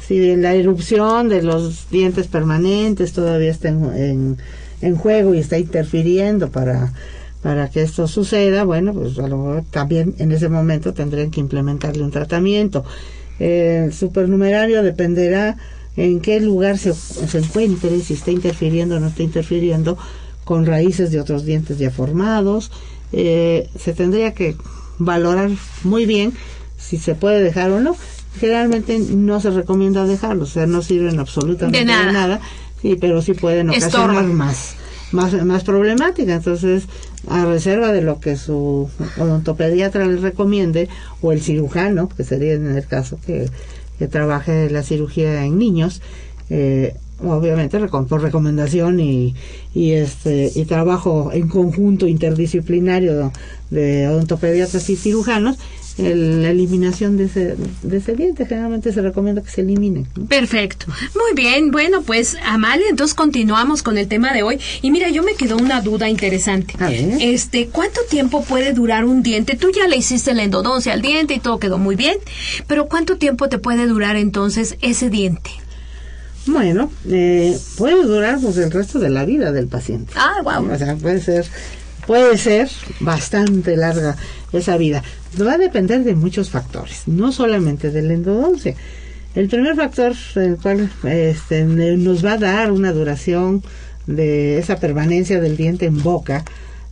[SPEAKER 3] si la erupción de los dientes permanentes todavía está en, en, juego y está interfiriendo para para que esto suceda, bueno, pues a lo mejor también en ese momento tendrían que implementarle un tratamiento. El supernumerario dependerá en qué lugar se, se encuentre, si está interfiriendo o no está interfiriendo con raíces de otros dientes ya formados. Eh, se tendría que valorar muy bien si se puede dejar o no. Generalmente no se recomienda dejarlo, o sea, no sirven absolutamente
[SPEAKER 2] De nada.
[SPEAKER 3] nada sí, pero sí pueden ocasionar
[SPEAKER 2] Estorban.
[SPEAKER 3] más, más, más problemática. Entonces, a reserva de lo que su odontopediatra le recomiende, o el cirujano, que sería en el caso que, que trabaje la cirugía en niños, eh, obviamente por recomendación y, y este y trabajo en conjunto interdisciplinario de odontopediatras y cirujanos el- la eliminación de ese, de ese diente generalmente se recomienda que se elimine ¿no?
[SPEAKER 2] Perfecto. Muy bien. Bueno, pues Amalia, entonces continuamos con el tema de hoy. Y mira, yo me quedó una duda interesante.
[SPEAKER 3] A ver.
[SPEAKER 2] Este, ¿cuánto tiempo puede durar un diente? Tú ya le hiciste la endodoncia al diente y todo quedó muy bien, pero ¿cuánto tiempo te puede durar entonces ese diente?
[SPEAKER 3] Bueno, eh, puede durar pues el resto de la vida del paciente.
[SPEAKER 2] Ah, wow.
[SPEAKER 3] O sea, puede ser, puede ser bastante larga esa vida. Va a depender de muchos factores, no solamente de la endodoncia. El primer factor, el cual este, nos va a dar una duración de esa permanencia del diente en boca,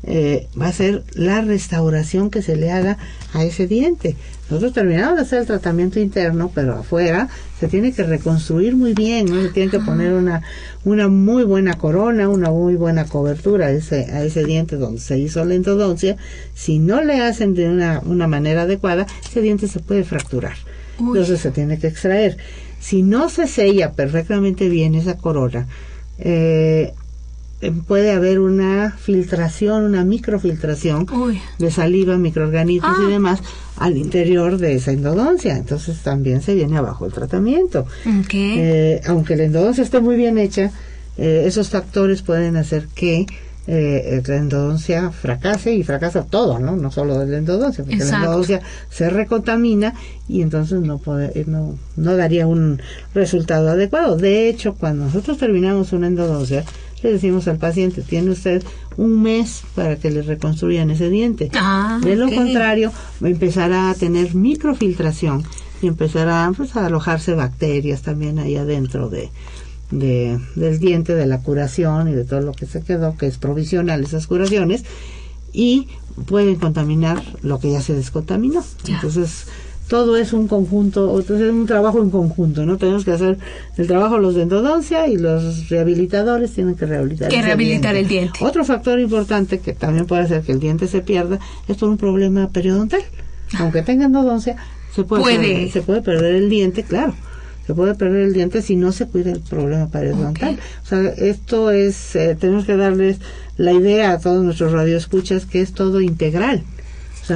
[SPEAKER 3] eh, va a ser la restauración que se le haga a ese diente. Nosotros terminamos de hacer el tratamiento interno, pero afuera se tiene que reconstruir muy bien, ¿no? Se tiene que poner una, una muy buena corona, una muy buena cobertura a ese, a ese diente donde se hizo la endodoncia. Si no le hacen de una, una manera adecuada, ese diente se puede fracturar. Entonces se tiene que extraer. Si no se sella perfectamente bien esa corona, eh, eh, puede haber una filtración, una microfiltración de saliva, microorganismos y ah. demás al interior de esa endodoncia. Entonces también se viene abajo el tratamiento. Eh, aunque la endodoncia esté muy bien hecha, eh, esos factores pueden hacer que la endodoncia fracase y fracasa todo, ¿no? No solo la endodoncia, porque la endodoncia se recontamina y entonces no, puede, no, no daría un resultado adecuado. De hecho, cuando nosotros terminamos una endodoncia, le decimos al paciente, tiene usted un mes para que le reconstruyan ese diente. Ah, de lo contrario, empezará a tener microfiltración y empezará pues, a alojarse bacterias también ahí adentro de, del diente, de la curación y de todo lo que se quedó, que es provisional esas curaciones, y pueden contaminar lo que ya se descontaminó. Entonces, todo es un conjunto, es un trabajo en conjunto, ¿no? Tenemos que hacer el trabajo los de endodoncia y los rehabilitadores tienen que rehabilitar,
[SPEAKER 2] que rehabilitar el diente.
[SPEAKER 3] Otro factor importante que también puede hacer que el diente se pierda es por un problema periodontal. Aunque tenga endodoncia, se puede, Perder, se puede perder el diente, claro. Se puede perder el diente si no se cuida el problema periodontal. O sea, esto es, eh, tenemos que darles la idea a todos nuestros radioescuchas que es todo integral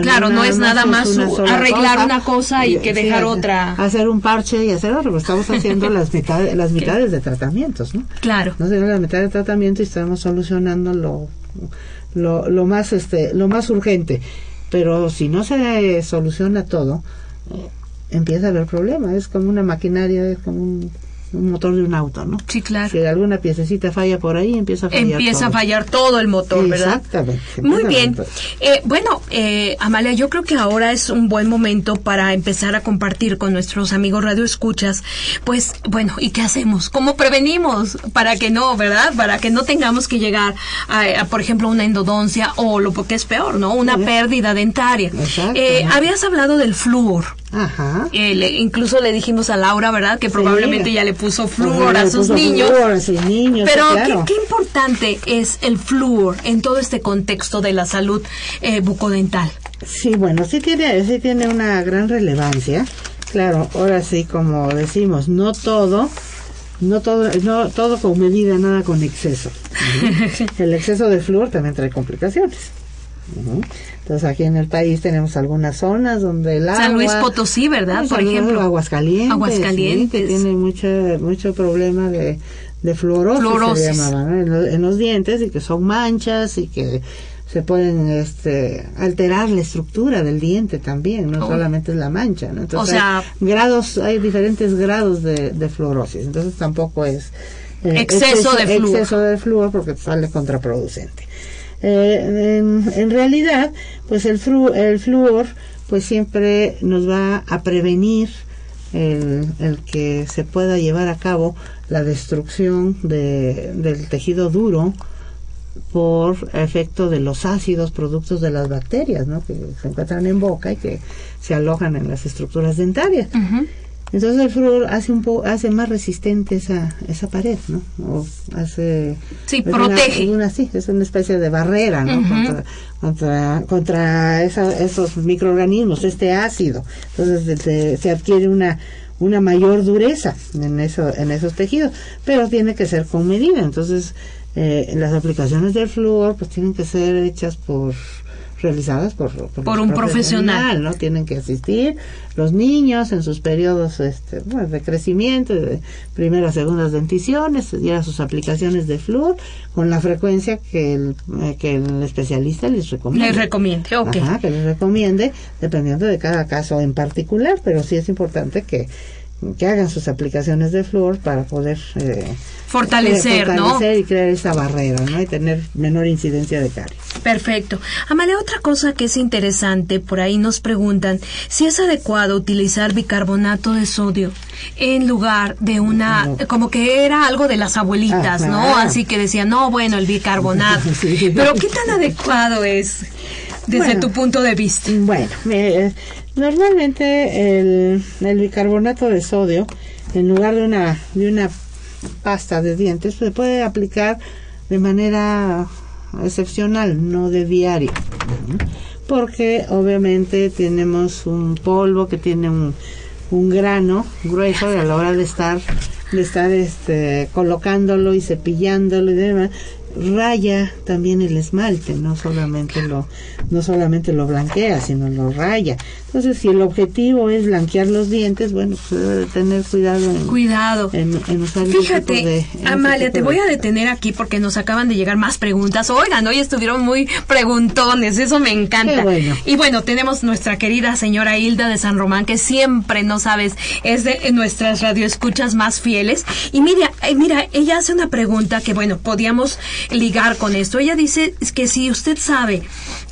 [SPEAKER 2] claro, no, es nada más arreglar una cosa y que dejar otra.
[SPEAKER 3] Hacer un parche y hacer otro, estamos haciendo las mitades, las mitades de tratamientos, ¿no?
[SPEAKER 2] Claro.
[SPEAKER 3] No la mitad de tratamiento y estamos solucionando lo, lo, lo más este, lo más urgente. Pero si no se soluciona todo, eh, empieza a haber problemas. Es como una maquinaria, es como un un motor de un auto, ¿no?
[SPEAKER 2] Sí, claro.
[SPEAKER 3] Si alguna piececita falla por ahí, empieza a fallar
[SPEAKER 2] Empieza
[SPEAKER 3] todo.
[SPEAKER 2] a fallar todo el motor, ¿verdad?
[SPEAKER 3] Exactamente.
[SPEAKER 2] Muy bien. Eh, bueno, eh, Amalia, yo creo que ahora es un buen momento para empezar a compartir con nuestros amigos radioescuchas, pues, bueno, ¿y qué hacemos? ¿Cómo prevenimos? Para que no, ¿verdad? Para que no tengamos que llegar a, por ejemplo, una endodoncia o lo que es peor, ¿no? Una pérdida dentaria. Eh, habías hablado del flúor.
[SPEAKER 3] Ajá.
[SPEAKER 2] Eh, incluso le dijimos a Laura, ¿verdad? Que probablemente ya le puso flúor a sus niños.
[SPEAKER 3] a sus niños.
[SPEAKER 2] Pero ¿qué, importante es el flúor en todo este contexto de la salud eh, bucodental?
[SPEAKER 3] Sí, bueno, sí tiene, sí tiene una gran relevancia. Claro, ahora sí, como decimos, no todo no todo, no todo con medida, nada con exceso. el exceso de flúor también trae complicaciones. Entonces aquí en el país tenemos algunas zonas donde el agua...
[SPEAKER 2] San Luis Potosí, ¿verdad?
[SPEAKER 3] Por ejemplo. Aguascalientes. Aguascalientes. que tiene mucho, mucho problema de, de fluorosis, en, los, dientes y que son manchas y que se pueden este, alterar la estructura del diente también, no oh. solamente es la mancha. Entonces o sea, hay grados, hay diferentes grados de, de fluorosis, entonces tampoco es...
[SPEAKER 2] Eh, exceso, de flúor.
[SPEAKER 3] Exceso de flúor porque sale contraproducente. Eh, en, realidad, pues el, el flúor pues siempre nos va a prevenir el, que se pueda llevar a cabo la destrucción de, del tejido duro por efecto de los ácidos productos de las bacterias, ¿no? que se encuentran en boca y que se alojan en las estructuras dentarias. Entonces el flúor hace un poco, hace más resistente esa, esa pared, ¿no? O hace
[SPEAKER 2] sí protege.
[SPEAKER 3] Una, sí, es una especie de barrera, ¿no? Contra, contra, contra esos microorganismos, este ácido. Entonces se, adquiere una una mayor dureza en eso, en esos tejidos, pero tiene que ser con medida. Entonces eh, las aplicaciones del flúor pues tienen que ser hechas por realizadas por,
[SPEAKER 2] por, un profesional.
[SPEAKER 3] ¿no? Tienen que asistir los niños en sus periodos este, de crecimiento, de primeras, segundas denticiones, y sus aplicaciones de flúor con la frecuencia que el, eh, que el especialista les recomiende.
[SPEAKER 2] Les recomiende, ok.
[SPEAKER 3] que les recomiende, dependiendo de cada caso en particular, pero sí es importante que que hagan sus aplicaciones de flúor para poder eh,
[SPEAKER 2] fortalecer,
[SPEAKER 3] eh,
[SPEAKER 2] ¿no?
[SPEAKER 3] y crear esa barrera, ¿no? Y tener menor incidencia de caries.
[SPEAKER 2] Perfecto. Amalia, otra cosa que es interesante, por ahí nos preguntan si es adecuado utilizar bicarbonato de sodio en lugar de una,
[SPEAKER 3] No.
[SPEAKER 2] como que era algo de las abuelitas,
[SPEAKER 3] Ajá.
[SPEAKER 2] ¿no? Así que decían, no, bueno, el bicarbonato.
[SPEAKER 3] Sí.
[SPEAKER 2] Pero ¿qué tan adecuado es desde
[SPEAKER 3] Bueno.
[SPEAKER 2] tu punto de vista?
[SPEAKER 3] Bueno, eh, normalmente el, el bicarbonato de sodio, en lugar de una, de una pasta de dientes, se puede aplicar de manera excepcional, no de diario. Porque obviamente tenemos un polvo que tiene un, un grano grueso y a la hora de estar de estar este colocándolo y cepillándolo y demás raya también el esmalte no solamente lo no solamente lo blanquea sino lo raya entonces si el objetivo es blanquear los dientes bueno pues debe de tener cuidado en,
[SPEAKER 2] Cuidado.
[SPEAKER 3] en, en usar ese
[SPEAKER 2] Fíjate,
[SPEAKER 3] de- en ese
[SPEAKER 2] Amalia, te
[SPEAKER 3] de-
[SPEAKER 2] voy a detener aquí porque nos acaban de llegar más preguntas. Oigan, hoy estuvieron muy preguntones, eso me encanta.
[SPEAKER 3] Bueno.
[SPEAKER 2] Y bueno, tenemos nuestra querida señora Hilda de San Román, que siempre, no sabes, es de nuestras radioescuchas más fieles. Y mira, eh, mira, ella hace una pregunta que, bueno, podíamos ligar con esto. Ella dice que si usted sabe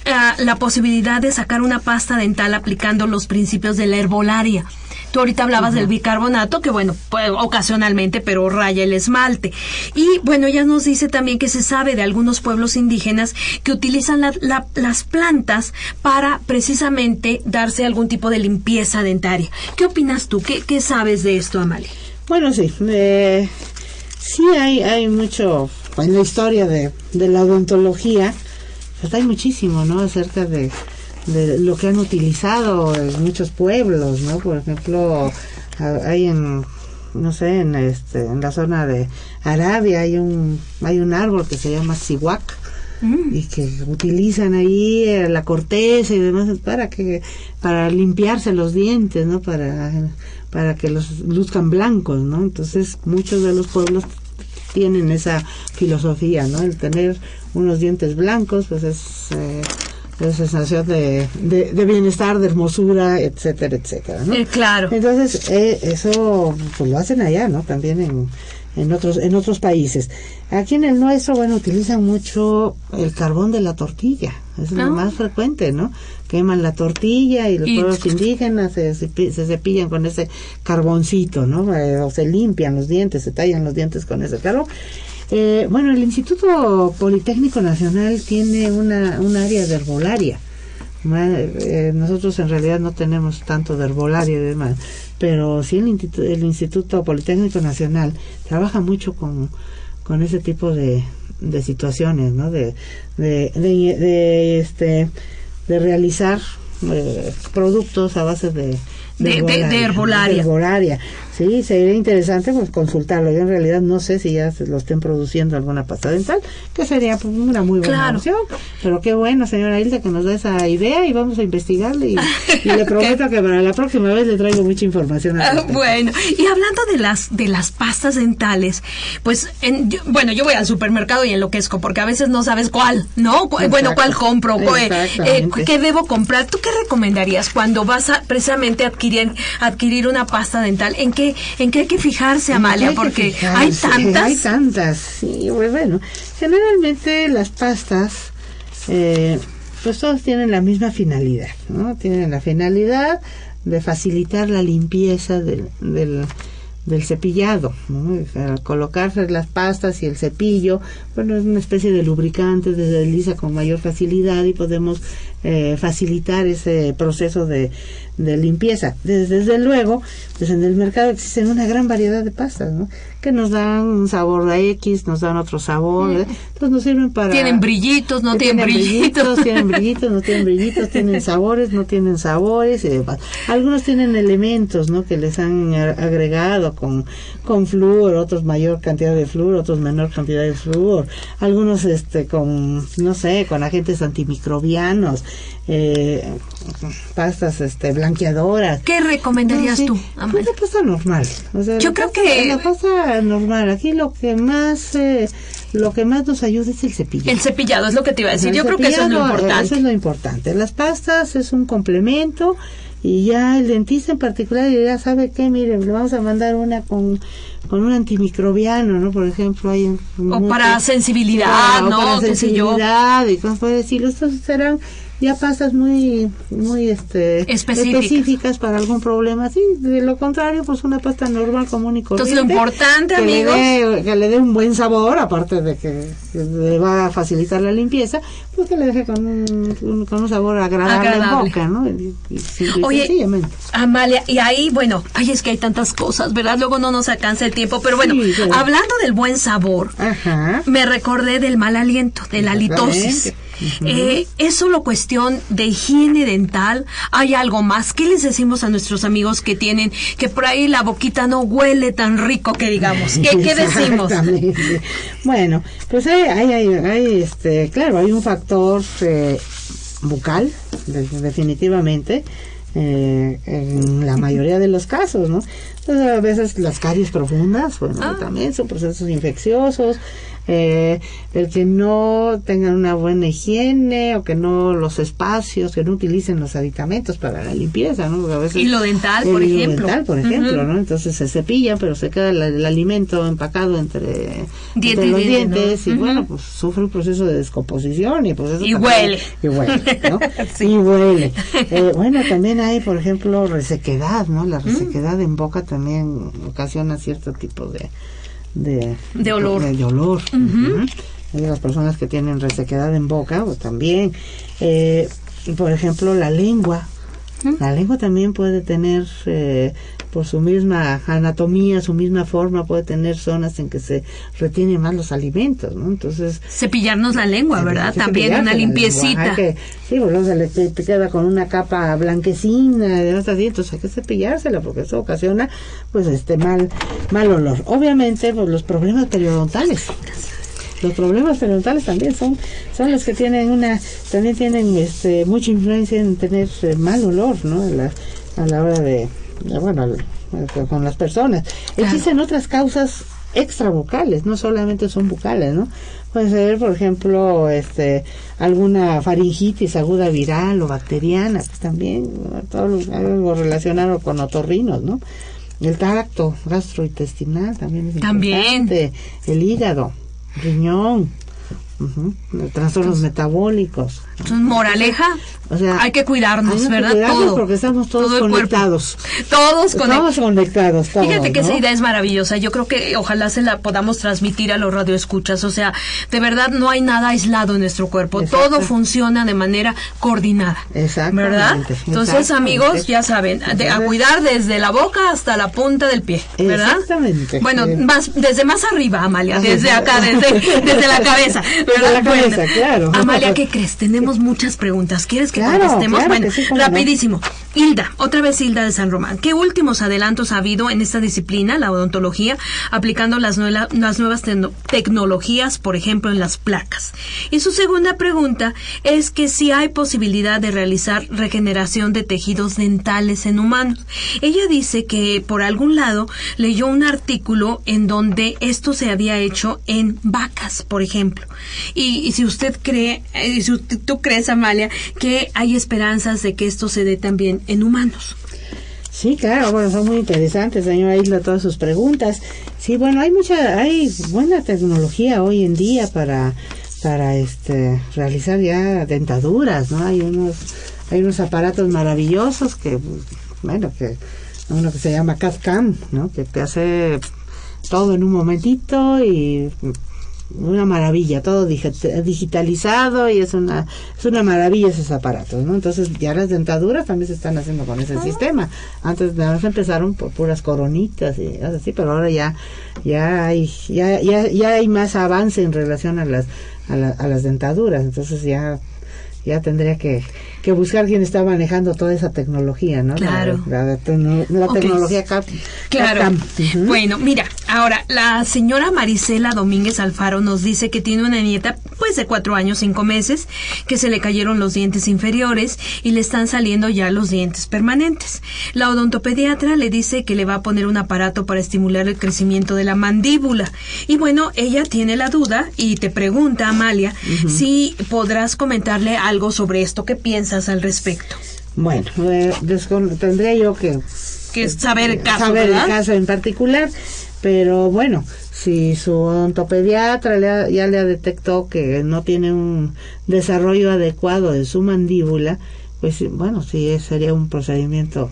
[SPEAKER 2] ah, la posibilidad de sacar una pasta dental aplicando los principios de la herbolaria. Tú ahorita hablabas del bicarbonato, que bueno, pues, ocasionalmente, pero raya el esmalte. Y bueno, ella nos dice también que se sabe de algunos pueblos indígenas que utilizan la- la- las plantas para precisamente darse algún tipo de limpieza dentaria. ¿Qué opinas tú? ¿Qué, qué sabes de esto, Amalia?
[SPEAKER 3] Bueno, sí. eh, sí hay, hay mucho en la historia de, de la odontología, pues hay muchísimo, ¿no? Acerca de, de lo que han utilizado en muchos pueblos, ¿no? Por ejemplo, hay en, no sé, en, este, en la zona de Arabia hay un, hay un árbol que se llama siwak, y que utilizan ahí eh, la corteza y demás para que para limpiarse los dientes no para para que los luzcan blancos no entonces muchos de los pueblos tienen esa filosofía no el tener unos dientes blancos pues es eh, es sensación de, de, de bienestar de hermosura etcétera etcétera ¿no?
[SPEAKER 2] Eh, claro.
[SPEAKER 3] Entonces, eh, eso pues lo hacen allá, ¿no? También en, en otros en otros países. Aquí en el nuestro, bueno, utilizan mucho el carbón de la tortilla. Es
[SPEAKER 2] Ah.
[SPEAKER 3] lo más frecuente, ¿no? Queman la tortilla y los
[SPEAKER 2] Y-
[SPEAKER 3] pueblos indígenas se, se cepillan con ese carboncito, ¿no? Eh, o se limpian los dientes, se tallan los dientes con ese carbón. Eh, bueno, el Instituto Politécnico Nacional tiene una, un área de herbolaria. Eh, nosotros en realidad no tenemos tanto de herbolaria y demás, pero sí el, Instituto, el Instituto Politécnico Nacional trabaja mucho con, con ese tipo de, de situaciones, ¿no? De, de, de, de, este, de realizar eh, productos a base de,
[SPEAKER 2] De- de- de herbolaria.
[SPEAKER 3] de herbolaria. Sí, sería interesante pues consultarlo. Yo en realidad no sé si ya se lo estén produciendo alguna pasta dental, que sería pues, una muy buena
[SPEAKER 2] Claro.
[SPEAKER 3] opción. Pero qué bueno, señora Hilda, que nos da esa idea y vamos a investigarle. Y, y le prometo que para la próxima vez le traigo mucha información.
[SPEAKER 2] Ah, bueno, y hablando de las de las pastas dentales, pues en- yo- bueno, yo voy al supermercado y enloquezco porque a veces no sabes cuál, ¿no? Cu- Bueno,
[SPEAKER 3] Exacto.
[SPEAKER 2] cuál compro, eh,
[SPEAKER 3] Exactamente.
[SPEAKER 2] qué debo comprar. ¿Tú qué recomendarías cuando vas a precisamente adquirir adquirir una pasta dental? ¿En qué en qué hay que fijarse, Amalia?
[SPEAKER 3] Hay
[SPEAKER 2] Porque
[SPEAKER 3] fijarse,
[SPEAKER 2] hay tantas.
[SPEAKER 3] Hay tantas, sí, pues bueno. Generalmente las pastas, eh, pues todas tienen la misma finalidad, ¿no? Tienen la finalidad de facilitar la limpieza del, del, del cepillado, ¿no? Al colocarse las pastas y el cepillo, bueno, es una especie de lubricante, se desliza con mayor facilidad y podemos eh, facilitar ese proceso de, de limpieza. Desde, desde luego, pues en el mercado existen una gran variedad de pastas, ¿no? Que nos dan un sabor a X, nos dan otro sabor, ¿eh? entonces nos sirven para...
[SPEAKER 2] Tienen brillitos, no tienen brillitos.
[SPEAKER 3] tienen brillitos, no tienen brillitos, tienen sabores, no tienen sabores y demás. Algunos tienen elementos, ¿no? Que les han agregado con, con flúor, otros mayor cantidad de flúor, otros menor cantidad de flúor. Algunos, este, con, no sé, con agentes antimicrobianos, eh, pastas, este, blanqueadoras.
[SPEAKER 2] ¿Qué recomendarías
[SPEAKER 3] No, sí,
[SPEAKER 2] tú?
[SPEAKER 3] Una pasta normal. O sea,
[SPEAKER 2] Yo
[SPEAKER 3] la
[SPEAKER 2] creo
[SPEAKER 3] pasta-
[SPEAKER 2] que-
[SPEAKER 3] La pasta normal. Aquí lo que más, eh, lo que más nos ayuda es el cepillo.
[SPEAKER 2] El cepillado es lo que te iba a decir.
[SPEAKER 3] El
[SPEAKER 2] Yo creo que eso es lo
[SPEAKER 3] cepillado,
[SPEAKER 2] importante.
[SPEAKER 3] Eso es lo importante. Las pastas es un complemento y ya el dentista en particular ya sabe que, mire, le vamos a mandar una con, con un antimicrobiano, ¿no? Por ejemplo, hay...
[SPEAKER 2] O para sensibilidad, ¿no?
[SPEAKER 3] Para sensibilidad y cosas por decirlo. Estos serán ya pasas muy muy este específicas. para algún problema. Sí de lo contrario pues una pasta normal común y corriente
[SPEAKER 2] entonces lo importante
[SPEAKER 3] que
[SPEAKER 2] amigos
[SPEAKER 3] le dé, que le dé un buen sabor aparte de que, le va a facilitar la limpieza pues que le deje con un, con un sabor agradable, en boca no
[SPEAKER 2] oye Amalia y ahí bueno ay es que hay tantas cosas verdad luego no nos alcanza el tiempo pero bueno hablando del buen sabor me recordé del mal aliento de la litosis eh, es solo cuestión de higiene dental. Hay algo más. ¿Qué les decimos a nuestros amigos que tienen, que por ahí la boquita no huele tan rico que digamos? ¿Qué, qué decimos?
[SPEAKER 3] bueno, pues hay, hay, hay, este, claro, hay un factor eh, bucal, definitivamente. Eh, en la mayoría de los casos, ¿no? Entonces, a veces las caries profundas, bueno, ah. también son procesos infecciosos, eh, el que no tengan una buena higiene o que no los espacios, que no utilicen los aditamentos para la limpieza, ¿no?
[SPEAKER 2] a veces, hilo dental, por ejemplo.
[SPEAKER 3] dental, por ejemplo, ¿no? Entonces se cepillan, pero se queda el, alimento empacado entre, los dientes y bueno, pues sufre un proceso de descomposición y pues
[SPEAKER 2] y huele.
[SPEAKER 3] Y huele, ¿no? Y huele. Eh, bueno, también hay, por ejemplo, resequedad, ¿no? La resequedad en boca también ocasiona cierto tipo de de,
[SPEAKER 2] de olor.
[SPEAKER 3] De, olor. las personas que tienen resequedad en boca, o también, eh, por ejemplo, la lengua. La lengua también puede tener, eh, por su misma anatomía, su misma forma, puede tener zonas en que se retienen más los alimentos, ¿no? Entonces...
[SPEAKER 2] Cepillarnos la lengua, ¿verdad? También una limpiecita.
[SPEAKER 3] sí, bueno, se le queda con una capa blanquecina, de así, entonces hay que cepillársela porque eso ocasiona, pues, este mal, mal olor. Obviamente, pues, los problemas periodontales los problemas periodontal también son son los que tienen una también tienen este mucha influencia en tener eh, mal olor no a la, a la hora de, bueno con las personas. Existen otras causas extra vocales no solamente son vocales no puede ser por ejemplo este alguna faringitis aguda viral o bacteriana pues también todo algo relacionado con otorrinos no el tacto gastrointestinal también es importante el hígado riñón, trastornos metabólicos.
[SPEAKER 2] moraleja, o sea, hay que cuidarnos, ¿verdad?
[SPEAKER 3] todo, porque estamos todos conectados.
[SPEAKER 2] Todos
[SPEAKER 3] conectados. conectados.
[SPEAKER 2] Fíjate que esa idea es maravillosa. Yo creo que ojalá se la podamos transmitir a los radioescuchas. O sea, de verdad no hay nada aislado en nuestro cuerpo. Todo funciona de manera coordinada.
[SPEAKER 3] Exactamente.
[SPEAKER 2] ¿Verdad? Entonces, amigos, ya saben, a cuidar desde la boca hasta la punta del pie, ¿verdad?
[SPEAKER 3] Exactamente.
[SPEAKER 2] Bueno, más, desde más arriba, Amalia, desde acá, desde, desde la cabeza. ¿verdad?
[SPEAKER 3] la cabeza, claro.
[SPEAKER 2] Amalia, ¿qué crees? Tenemos muchas preguntas. ¿Quieres que contestemos? bueno, rapidísimo. Hilda, otra vez Hilda de San Román. ¿Qué últimos adelantos ha habido en esta disciplina, la odontología, aplicando las, las nuevas tecnologías, por ejemplo, en las placas? Y su segunda pregunta es que si hay posibilidad de realizar regeneración de tejidos dentales en humanos. Ella dice que por algún lado leyó un artículo en donde esto se había hecho en vacas, por ejemplo. Y, si usted cree, eh, si tú crees, Amalia, que hay esperanzas de que esto se dé también en humanos.
[SPEAKER 3] Sí, claro, bueno, son muy interesantes, señora Isla, todas sus preguntas. Sí, bueno, hay mucha, hay buena tecnología hoy en día para, para este, realizar ya dentaduras, ¿no? Hay unos, hay unos aparatos maravillosos que, bueno, que, uno que se llama CAD-CAM, ¿no? Que te hace todo en un momentito y una maravilla, todo digitalizado y es una es una maravilla esos aparatos, ¿no? Entonces ya las dentaduras también se están haciendo con ese sistema. Antes empezaron por puras coronitas y así, pero ahora ya ya hay ya ya, ya hay más avance en relación a las a, a las dentaduras, entonces ya ya tendría que, que buscar quién está manejando toda esa tecnología, ¿no?
[SPEAKER 2] Claro.
[SPEAKER 3] La, tecnología CAP.
[SPEAKER 2] Claro. Bueno, mira, ahora, la señora Marisela Domínguez Alfaro nos dice que tiene una nieta, pues de cuatro años, cinco meses, que se le cayeron los dientes inferiores y le están saliendo ya los dientes permanentes. La odontopediatra le dice que le va a poner un aparato para estimular el crecimiento de la mandíbula. Y bueno, ella tiene la duda y te pregunta, Amalia, si podrás comentarle algo sobre esto. ¿Qué piensas al respecto?
[SPEAKER 3] Bueno, eh, tendría yo que
[SPEAKER 2] saber el caso,
[SPEAKER 3] saber
[SPEAKER 2] ¿verdad?
[SPEAKER 3] el caso en particular, pero bueno, si su odontopediatra le ha- ya le detectó que no tiene un desarrollo adecuado de su mandíbula, pues bueno, sí sería un procedimiento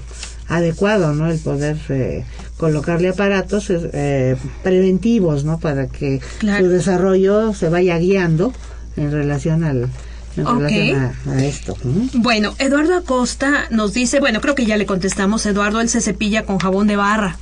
[SPEAKER 3] adecuado, ¿no? El poder eh, colocarle aparatos eh, preventivos, ¿no? Para que
[SPEAKER 2] Claro.
[SPEAKER 3] su desarrollo se vaya guiando en relación al a, a esto. ¿no?
[SPEAKER 2] Bueno, Eduardo Acosta nos dice, bueno, creo que ya le contestamos, Eduardo, él se cepilla con jabón de barra.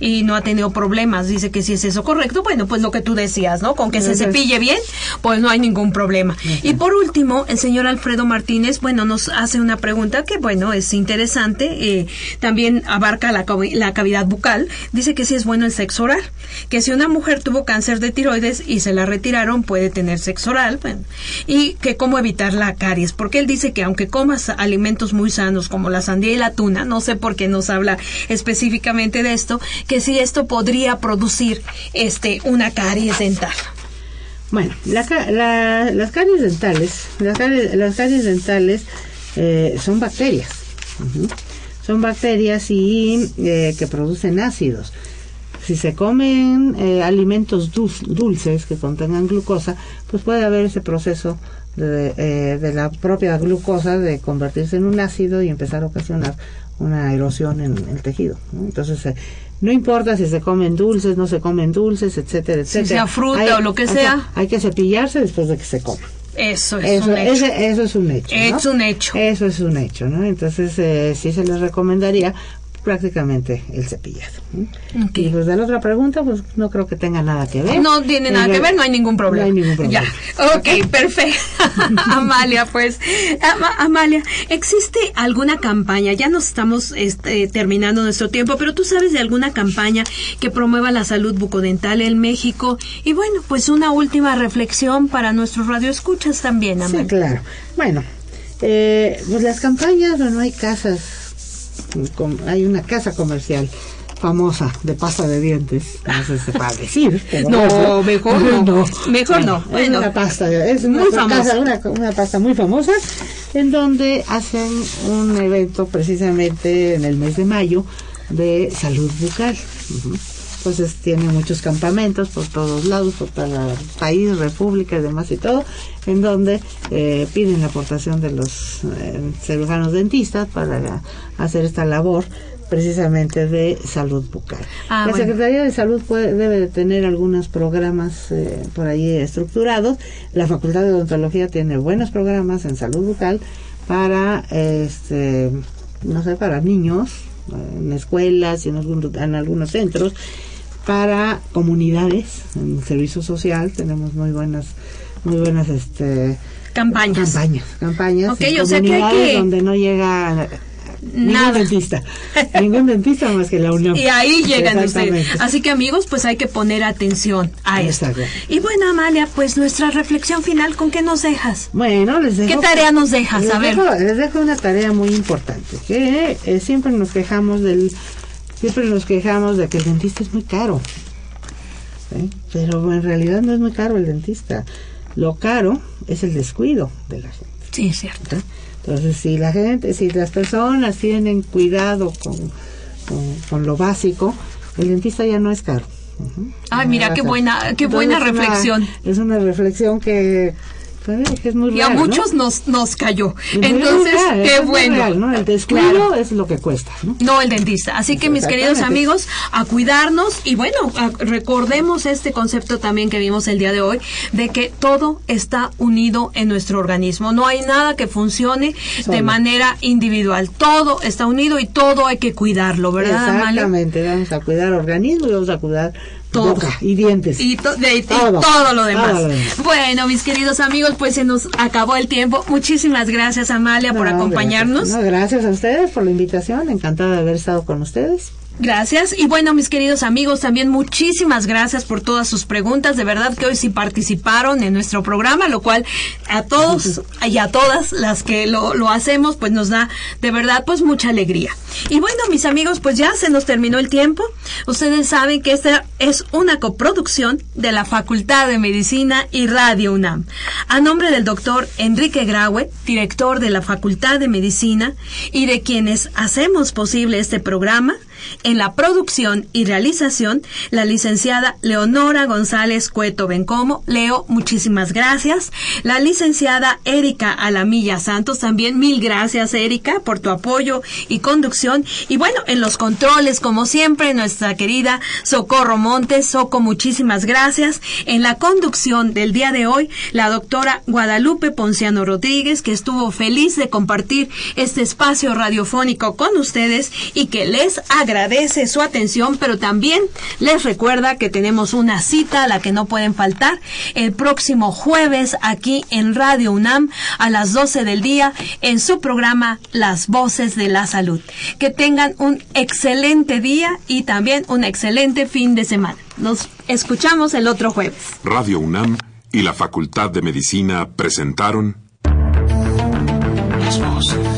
[SPEAKER 2] Y no ha tenido problemas. Dice que si es eso correcto, bueno, pues lo que tú decías, ¿no? Con que se cepille bien, pues no hay ningún problema. Y por último, el señor Alfredo Martínez, bueno, nos hace una pregunta que, bueno, es interesante. eh, también abarca la, la cavidad bucal. Dice que si es bueno el sexo oral. Que si una mujer tuvo cáncer de tiroides y se la retiraron, puede tener sexo oral. bueno, y que cómo evitar la caries. Porque él dice que aunque comas alimentos muy sanos como la sandía y la tuna, no sé por qué nos habla específicamente de esto, que si esto podría producir este una caries dental.
[SPEAKER 3] Bueno, las caries dentales, las caries, dentales eh, son bacterias. Son bacterias y eh, que producen ácidos. Si se comen eh, alimentos dul- dulces que contengan glucosa, pues puede haber ese proceso de la propia glucosa de convertirse en un ácido y empezar a ocasionar una erosión en el tejido. ¿no? Entonces, eh, no importa si se comen dulces, no se comen dulces, etcétera,
[SPEAKER 2] Si
[SPEAKER 3] etcétera.
[SPEAKER 2] sea fruta o lo que sea.
[SPEAKER 3] Hay que cepillarse después de que se coma.
[SPEAKER 2] Eso es
[SPEAKER 3] Eso,
[SPEAKER 2] un hecho.
[SPEAKER 3] ese- eso es un hecho. ¿no?
[SPEAKER 2] Es un hecho.
[SPEAKER 3] Eso es un hecho, ¿no? Entonces, eh, sí se les recomendaría prácticamente el cepillado. ¿no? Y pues de la otra pregunta, pues no creo que tenga nada que ver.
[SPEAKER 2] No tiene nada que ver, no hay ningún problema.
[SPEAKER 3] No hay ningún problema.
[SPEAKER 2] Ya, ok, perfecto. Amalia, pues, Ama- Amalia, ¿existe alguna campaña? Ya nos estamos este, terminando nuestro tiempo, pero tú sabes de alguna campaña que promueva la salud bucodental en México. Y bueno, pues una última reflexión para nuestros radioescuchas también,
[SPEAKER 3] Sí,
[SPEAKER 2] Amalia.
[SPEAKER 3] claro. Bueno, eh, pues las campañas, bueno, hay casas, hay una casa comercial famosa de pasta de dientes, no sé si se puede decir.
[SPEAKER 2] No, mejor no. Mejor no.
[SPEAKER 3] Es una pasta, es una,
[SPEAKER 2] muy famosa.
[SPEAKER 3] casa- una, una pasta muy famosa, en donde hacen un evento precisamente en el mes de mayo de salud bucal. Ujú. Entonces tiene muchos campamentos por todos lados, por todo el país, república y demás y todo, en donde eh, piden la aportación de los eh, cirujanos dentistas para hacer esta labor precisamente de salud bucal.
[SPEAKER 2] Ah,
[SPEAKER 3] la
[SPEAKER 2] bueno.
[SPEAKER 3] Secretaría de Salud puede, debe de tener algunos programas eh, por ahí estructurados. La Facultad de Odontología tiene buenos programas en salud bucal para, este, no sé, para niños, eh, en escuelas y en, algún- en algunos centros, para comunidades, en el servicio social tenemos muy buenas, muy buenas, este,
[SPEAKER 2] Campañas.
[SPEAKER 3] campañas, campañas
[SPEAKER 2] Ok,
[SPEAKER 3] en
[SPEAKER 2] o sea que hay
[SPEAKER 3] comunidades
[SPEAKER 2] que-
[SPEAKER 3] donde no llega ningún
[SPEAKER 2] Nada.
[SPEAKER 3] dentista, ningún dentista más que la UNAM.
[SPEAKER 2] Y ahí llegan ustedes. Así que amigos, pues hay que poner atención a esto.
[SPEAKER 3] Exacto.
[SPEAKER 2] Y bueno, Amalia, pues nuestra reflexión final, ¿con qué nos dejas?
[SPEAKER 3] Bueno, les dejo.
[SPEAKER 2] ¿Qué tarea nos dejas?
[SPEAKER 3] Les
[SPEAKER 2] A ver.
[SPEAKER 3] dejo, les dejo una tarea muy importante, que eh, siempre nos quejamos del, siempre nos quejamos de que el dentista es muy caro. ¿sí? Pero en realidad no es muy caro el dentista. Lo caro es el descuido de la gente.
[SPEAKER 2] Sí, es cierto.
[SPEAKER 3] ¿sí? Entonces, si la gente, si las personas tienen cuidado con, con, con lo básico, el dentista ya no es caro. Ujú.
[SPEAKER 2] Ay, mira, qué buena- qué
[SPEAKER 3] Entonces,
[SPEAKER 2] buena
[SPEAKER 3] es una-
[SPEAKER 2] reflexión.
[SPEAKER 3] es una reflexión que es muy
[SPEAKER 2] Y a muchos nos, nos cayó.
[SPEAKER 3] Es
[SPEAKER 2] Entonces,
[SPEAKER 3] real,
[SPEAKER 2] qué bueno.
[SPEAKER 3] real, ¿no? El descuido
[SPEAKER 2] Claro.
[SPEAKER 3] es lo que cuesta, ¿no?
[SPEAKER 2] No el dentista. Así que mis queridos amigos, a cuidarnos y bueno, a- recordemos este concepto también que vimos el día de hoy, de que todo está unido en nuestro organismo. No hay nada que funcione de manera individual. Todo está unido y todo hay que cuidarlo, ¿verdad?
[SPEAKER 3] Exactamente, vamos a cuidar organismo y vamos a cuidar
[SPEAKER 2] Todo.
[SPEAKER 3] boca y dientes.
[SPEAKER 2] Y, to- de- y
[SPEAKER 3] Todo.
[SPEAKER 2] todo, lo demás.
[SPEAKER 3] Todo.
[SPEAKER 2] Bueno, mis queridos amigos, pues se nos acabó el tiempo. Muchísimas gracias, Amalia, por
[SPEAKER 3] No,
[SPEAKER 2] acompañarnos.
[SPEAKER 3] Gracias. No, gracias a ustedes por la invitación, encantada de haber estado con ustedes.
[SPEAKER 2] Gracias. Y bueno, mis queridos amigos, también muchísimas gracias por todas sus preguntas. De verdad que hoy sí participaron en nuestro programa, lo cual a todos y a todas las que lo, hacemos, pues nos da de verdad pues mucha alegría. Y bueno, mis amigos, pues ya se nos terminó el tiempo. Ustedes saben que esta es una coproducción de la Facultad de Medicina y Radio UNAM. A nombre del doctor Enrique Graue, director de la Facultad de Medicina, y de quienes hacemos posible este programa, en la producción y realización, la licenciada Leonora González Cueto Bencomo. Leo, muchísimas gracias. La licenciada Erika Alamilla Santos, también mil gracias, Erika, por tu apoyo y conducción. Y bueno, en los controles, como siempre, nuestra querida Socorro Montes. Soco, muchísimas gracias. En la conducción del día de hoy, la doctora Guadalupe Ponciano Rodríguez, que estuvo feliz de compartir este espacio radiofónico con ustedes y que les agradece su atención, pero también les recuerda que tenemos una cita a la que no pueden faltar el próximo jueves aquí en Radio UNAM a las 12 del día en su programa Las Voces de la Salud. Que tengan un excelente día y también un excelente fin de semana. Nos escuchamos el otro jueves.
[SPEAKER 1] Radio UNAM y la Facultad de Medicina presentaron
[SPEAKER 4] Las voces. Voces.